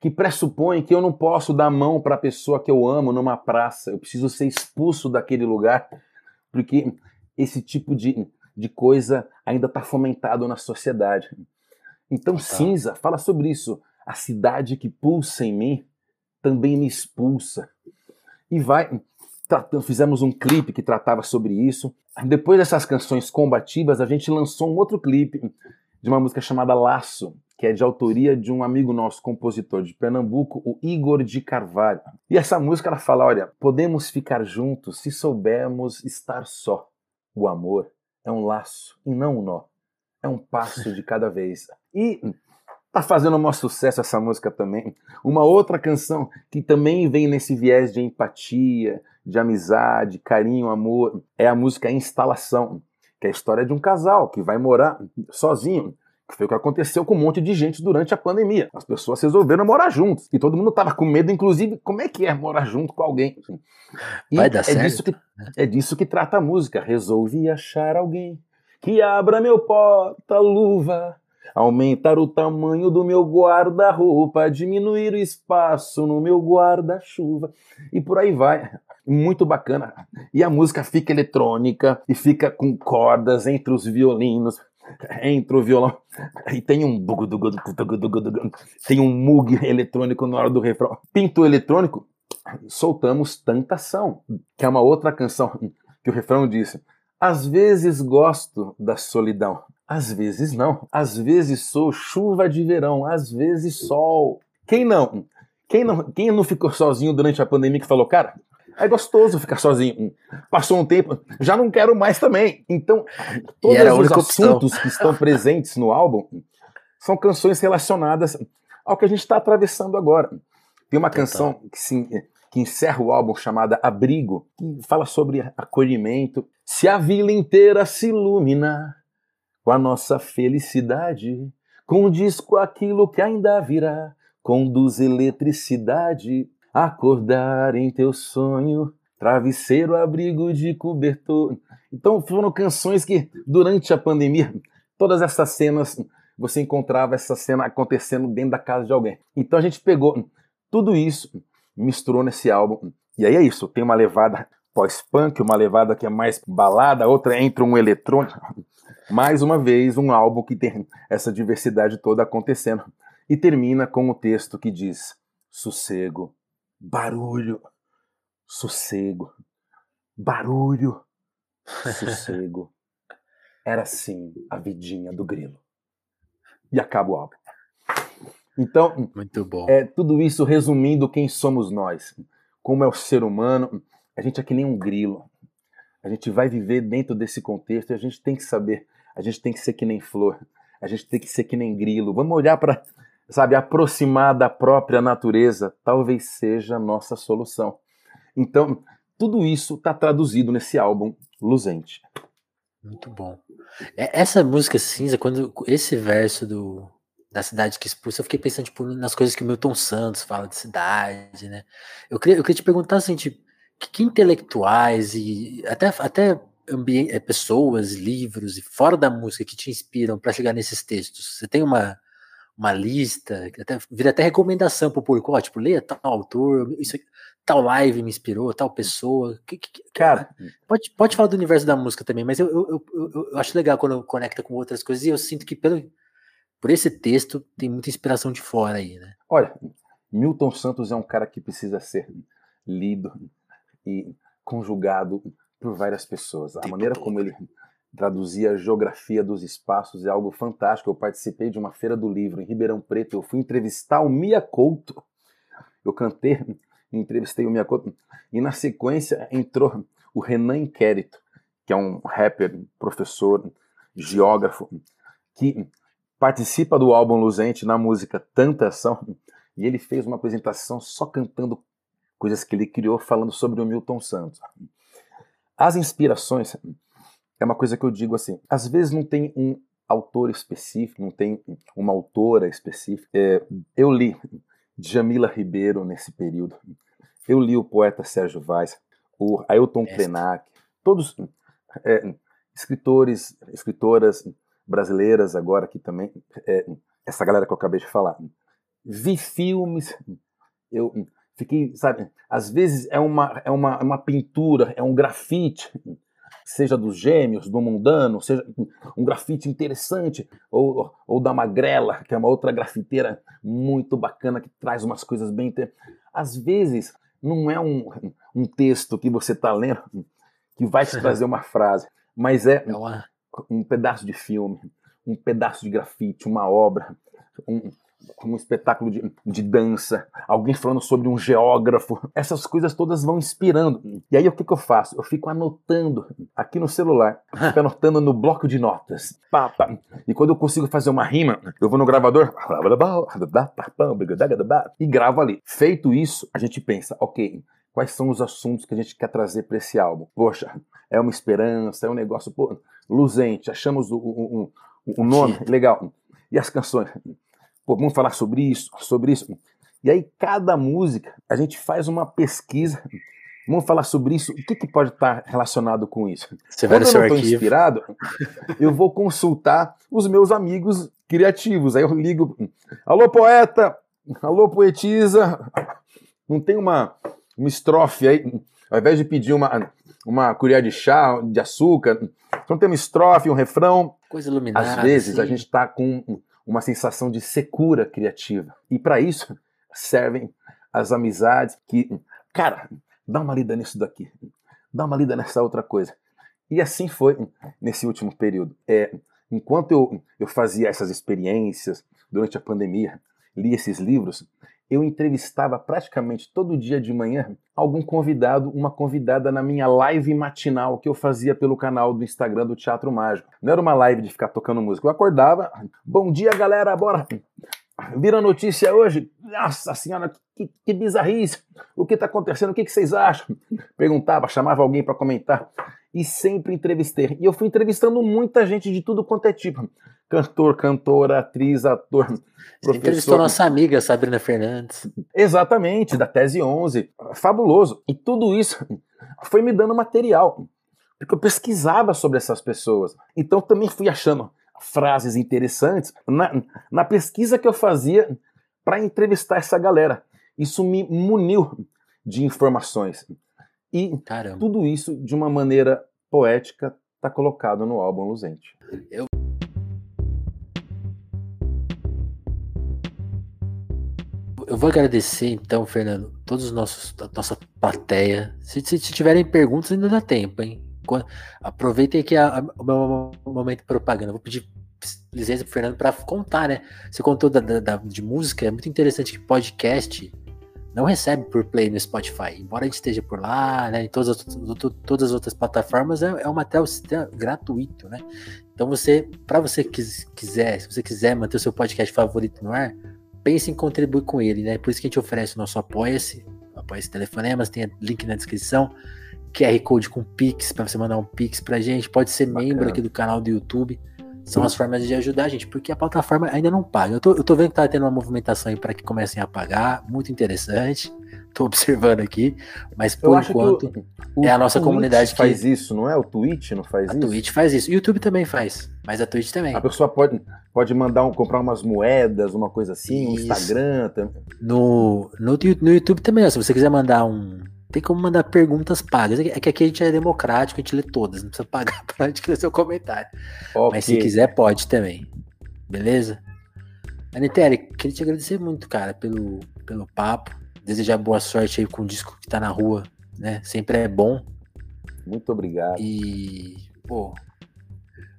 que pressupõe que eu não posso dar a mão para a pessoa que eu amo numa praça, eu preciso ser expulso daquele lugar, porque esse tipo de de coisa ainda está fomentado na sociedade. Então, tá. Cinza fala sobre isso. A cidade que pulsa em mim também me expulsa. E vai tratando, fizemos um clipe que tratava sobre isso. Depois dessas canções combativas, a gente lançou um outro clipe de uma música chamada Laço, que é de autoria de um amigo nosso, compositor de Pernambuco, o Igor de Carvalho. E essa música ela fala: olha, podemos ficar juntos se soubermos estar só. O amor é um laço e não um nó. É um passo de cada vez. E tá fazendo um maior sucesso essa música também. Uma outra canção que também vem nesse viés de empatia, de amizade, carinho, amor, é a música Instalação, que é a história de um casal que vai morar sozinho. Que foi o que aconteceu com um monte de gente durante a pandemia. As pessoas resolveram morar juntos. E todo mundo tava com medo, inclusive, como é que é morar junto com alguém? E vai dar é certo. Disso que, é disso que trata a música. Resolvi achar alguém que abra meu porta-luva, aumentar o tamanho do meu guarda-roupa, diminuir o espaço no meu guarda-chuva e por aí vai. Muito bacana. E a música fica eletrônica e fica com cordas entre os violinos, entre o violão e tem um tem um mug eletrônico na hora do refrão. Pinto eletrônico, soltamos Tantação, que é uma outra canção que o refrão diz: às vezes gosto da solidão, às vezes não. Às vezes sou chuva de verão, às vezes sol. Quem não? Quem não, quem não ficou sozinho durante a pandemia que falou, cara, é gostoso ficar sozinho. Passou um tempo, já não quero mais também. Então, todos os assuntos opção. que estão presentes no álbum são canções relacionadas ao que a gente está atravessando agora. Tem uma canção que se, que encerra o álbum chamada Abrigo, que fala sobre acolhimento. Se a vila inteira se ilumina com a nossa felicidade, condiz com aquilo que ainda virá, conduz eletricidade, acordar em teu sonho, travesseiro, abrigo de cobertor. Então foram canções que, durante a pandemia, todas essas cenas, você encontrava essa cena acontecendo dentro da casa de alguém. Então a gente pegou tudo isso misturou nesse álbum. E aí é isso, tem uma levada pós-punk, uma levada que é mais balada, outra entra um eletrônico. Mais uma vez, um álbum que tem essa diversidade toda acontecendo. E termina com o texto que diz: sossego, barulho, sossego, barulho, sossego. Era assim a vidinha do grilo. E acaba o álbum. Então, muito bom. É tudo isso resumindo quem somos nós, como é o ser humano. A gente é que nem um grilo. A gente vai viver dentro desse contexto e a gente tem que saber. A gente tem que ser que nem flor. A gente tem que ser que nem grilo. Vamos olhar para, sabe, aproximar da própria natureza. Talvez seja nossa solução. Então, tudo isso está traduzido nesse álbum Luzente. Muito bom. É, essa música cinza, quando esse verso do da cidade que expulsa, eu fiquei pensando tipo, nas coisas que o Milton Santos fala de cidade, né? Eu queria, eu queria te perguntar assim, tipo, que, que intelectuais e até, até eh, pessoas, livros e fora da música que te inspiram para chegar nesses textos? Você tem uma, uma lista, até, vira até recomendação para o público, ó, tipo, leia tal autor, isso, tal live me inspirou, tal pessoa. Que, que, Cara, pode, pode falar do universo da música também, mas eu, eu, eu, eu acho legal quando conecta com outras coisas e eu sinto que pelo por esse texto tem muita inspiração de fora aí, né? Olha, Milton Santos é um cara que precisa ser lido e conjugado por várias pessoas. A maneira como ele traduzia a geografia dos espaços é algo fantástico. Eu participei de uma feira do livro em Ribeirão Preto. Eu fui entrevistar o Mia Couto. Eu cantei, entrevistei o Mia Couto. E na sequência entrou o Renan Inquérito, que é um rapper, professor, geógrafo, que participa do álbum Luzente na música Tanta Ação, e ele fez uma apresentação só cantando coisas que ele criou, falando sobre o Milton Santos. As inspirações é uma coisa que eu digo assim: às vezes não tem um autor específico, não tem uma autora específica. É, eu li Jamila Ribeiro nesse período, eu li o poeta Sérgio Vaz, o Ailton Krenak, todos é, escritores, escritoras brasileiras agora aqui também, é, essa galera que eu acabei de falar. Vi filmes, eu fiquei, sabe, às vezes é uma, é uma, é uma pintura, é um grafite, seja dos gêmeos, do mundano, seja um grafite interessante, ou, ou da Magrela, que é uma outra grafiteira muito bacana, que traz umas coisas bem. Às vezes não é um, um texto que você está lendo que vai te trazer uma frase, mas é, é um pedaço de filme, um pedaço de grafite, uma obra, um, um espetáculo de, de, dança, alguém falando sobre um geógrafo. Essas coisas todas vão inspirando. E aí o que, que eu faço? Eu fico anotando aqui no celular, fico anotando no bloco de notas. Pá, pá. E quando eu consigo fazer uma rima, eu vou no gravador e gravo ali. Feito isso, a gente pensa, ok, quais são os assuntos que a gente quer trazer para esse álbum? Poxa, é uma esperança, é um negócio pô, luzente, achamos o, o, o, o nome legal. E as canções? Pô, vamos falar sobre isso, sobre isso. E aí, cada música, a gente faz uma pesquisa. Vamos falar sobre isso. O que, que pode estar relacionado com isso? Você vai Quando eu não estou inspirado, eu vou consultar os meus amigos criativos. Aí eu ligo: Alô, poeta! Alô, poetisa! Não tem uma, uma estrofe aí? Ao invés de pedir uma, uma colher de chá, de açúcar, não tem uma estrofe, um refrão. Coisa iluminada. Às vezes assim. a gente está com uma sensação de secura criativa. E para isso servem as amizades que, cara, dá uma lida nisso daqui, dá uma lida nessa outra coisa. E assim foi nesse último período. É, enquanto eu, eu fazia essas experiências durante a pandemia, li esses livros, eu entrevistava praticamente todo dia de manhã algum convidado, uma convidada na minha live matinal que eu fazia pelo canal do Instagram do Teatro Mágico. Não era uma live de ficar tocando música. Eu acordava, bom dia galera, bora! Vira notícia hoje? Nossa senhora, que, que bizarrice! O que está acontecendo? O que, que vocês acham? Perguntava, chamava alguém para comentar e sempre entrevistei. E eu fui entrevistando muita gente de tudo quanto é tipo. Cantor, cantora, atriz, ator, Você entrevistou nossa amiga Sabrina Fernandes. Exatamente, da Tese 11. Fabuloso. E tudo isso foi me dando material. Porque eu pesquisava sobre essas pessoas. Então também fui achando frases interessantes na, na pesquisa que eu fazia para entrevistar essa galera. Isso me muniu de informações. E Caramba. tudo isso de uma maneira poética está colocado no álbum Luzente. Eu... Eu vou agradecer então, Fernando, todos os nossos, a nossa plateia. Se, se, se tiverem perguntas, ainda dá tempo, hein? Aproveitem aqui a, a, o meu momento de propaganda. Vou pedir licença pro Fernando para contar, né? Você contou da, da, de música, é muito interessante que podcast não recebe por play no Spotify. Embora a gente esteja por lá, né? Em todas as, todas as outras plataformas, é, é um material gratuito, né? Então você, para você quiser, se você quiser manter o seu podcast favorito no ar, pense em contribuir com ele, né? Por isso que a gente oferece o nosso Apoia-se, Apoia-se Telefonemas, tem link na descrição, QR Code com Pix, para você mandar um Pix pra gente, pode ser Bacana. membro aqui do canal do YouTube. São as formas de ajudar a gente, porque a plataforma ainda não paga. Eu tô, eu tô vendo que tá tendo uma movimentação aí para que comecem a pagar, muito interessante. Tô observando aqui, mas por enquanto o, o é a nossa Twitch comunidade que faz isso, não é? O Twitch não faz a isso? A Twitch faz isso. O YouTube também faz, mas a Twitch também. A pessoa pode, pode mandar um, comprar umas moedas, uma coisa assim, isso. um Instagram. Também. No, no, no YouTube também, se você quiser mandar um tem como mandar perguntas pagas. É que aqui a gente é democrático, a gente lê todas, não precisa pagar pra gente ler seu comentário. Okay. Mas se quiser, pode também. Beleza? Anitere, queria te agradecer muito, cara, pelo, pelo papo. Desejar boa sorte aí com o disco que tá na rua, né? Sempre é bom. Muito obrigado. E, pô,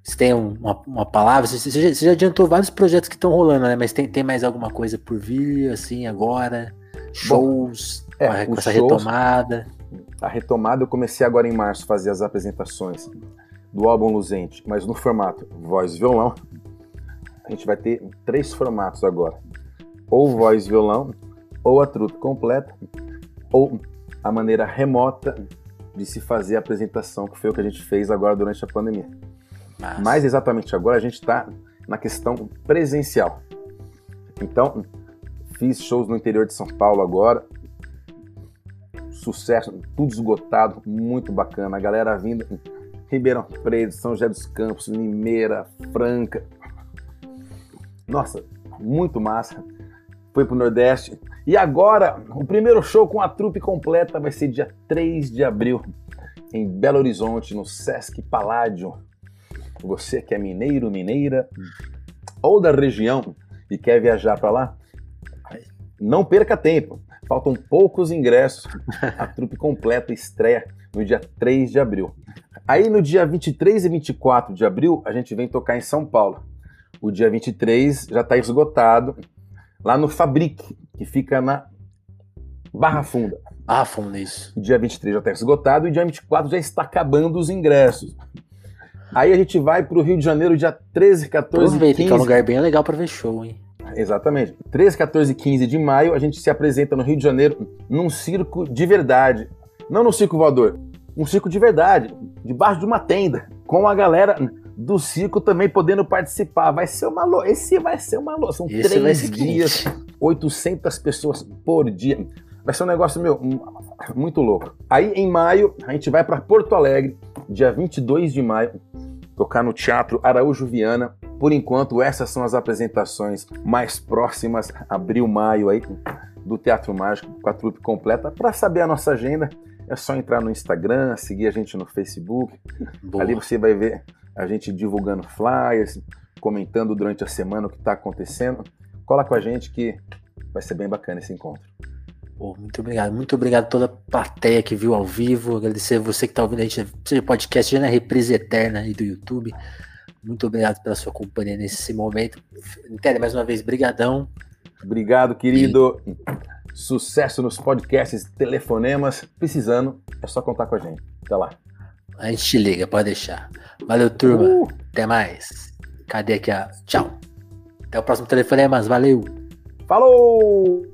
você tem uma, uma palavra? Você, você, já, você, já, adiantou vários projetos que estão rolando, né? Mas tem, tem mais alguma coisa por vir, assim, agora? Shows? Bom, é, com essa shows, retomada. A retomada eu comecei agora em março a fazer as apresentações do álbum Luzente, mas no formato voz violão. A gente vai ter três formatos agora: ou voz violão, ou a trupe completa, ou a maneira remota de se fazer a apresentação, que foi o que a gente fez agora durante a pandemia. Mas Mais exatamente agora a gente está na questão presencial. Então, fiz shows no interior de São Paulo agora, sucesso, tudo esgotado, muito bacana. A galera vindo Ribeirão Preto, São José dos Campos, Limeira, Franca. Nossa, muito massa. Foi pro Nordeste. E agora, o primeiro show com a trupe completa vai ser dia 3 de abril, em Belo Horizonte, no Sesc Paládio. Você que é mineiro, mineira, ou da região e quer viajar para lá, não perca tempo. Faltam poucos ingressos. A trupe completa estreia no dia 3 de abril. Aí no dia 23 e 24 de abril, a gente vem tocar em São Paulo. O dia 23 já está esgotado lá no Fabrique, que fica na Barra Funda. Barra Funda, isso. O dia 23 já está esgotado e o dia 24 já está acabando os ingressos. Aí a gente vai para o Rio de Janeiro dia 13, 14 Aproveita, 15. que é um lugar bem legal para ver show, hein? Exatamente. 13, 14 e 15 de maio, a gente se apresenta no Rio de Janeiro num circo de verdade. Não no circo voador, um circo de verdade, debaixo de uma tenda, com a galera do circo também podendo participar. Vai ser uma louca. Esse vai ser uma louca. São Esse três dias, 800 pessoas por dia. Vai ser um negócio, meu, muito louco. Aí, em maio, a gente vai para Porto Alegre, dia 22 de maio, tocar no Teatro Araújo Viana. Por enquanto, essas são as apresentações mais próximas, abril, maio aí, do Teatro Mágico, com a trupe completa. Para saber a nossa agenda, é só entrar no Instagram, seguir a gente no Facebook. Boa. Ali você vai ver a gente divulgando flyers, comentando durante a semana o que está acontecendo. Cola com a gente que vai ser bem bacana esse encontro. Pô, muito obrigado. Muito obrigado a toda a plateia que viu ao vivo. Agradecer a você que está ouvindo a gente, seja podcast, seja na reprise eterna aí do YouTube. Muito obrigado pela sua companhia nesse momento. Inter, mais uma vez, brigadão. Obrigado, querido. E... Sucesso nos podcasts, telefonemas. Precisando, é só contar com a gente. Até lá. A gente te liga, pode deixar. Valeu, turma. Uh. Até mais. Cadê aqui a. Tchau. Até o próximo telefonemas. Valeu. Falou!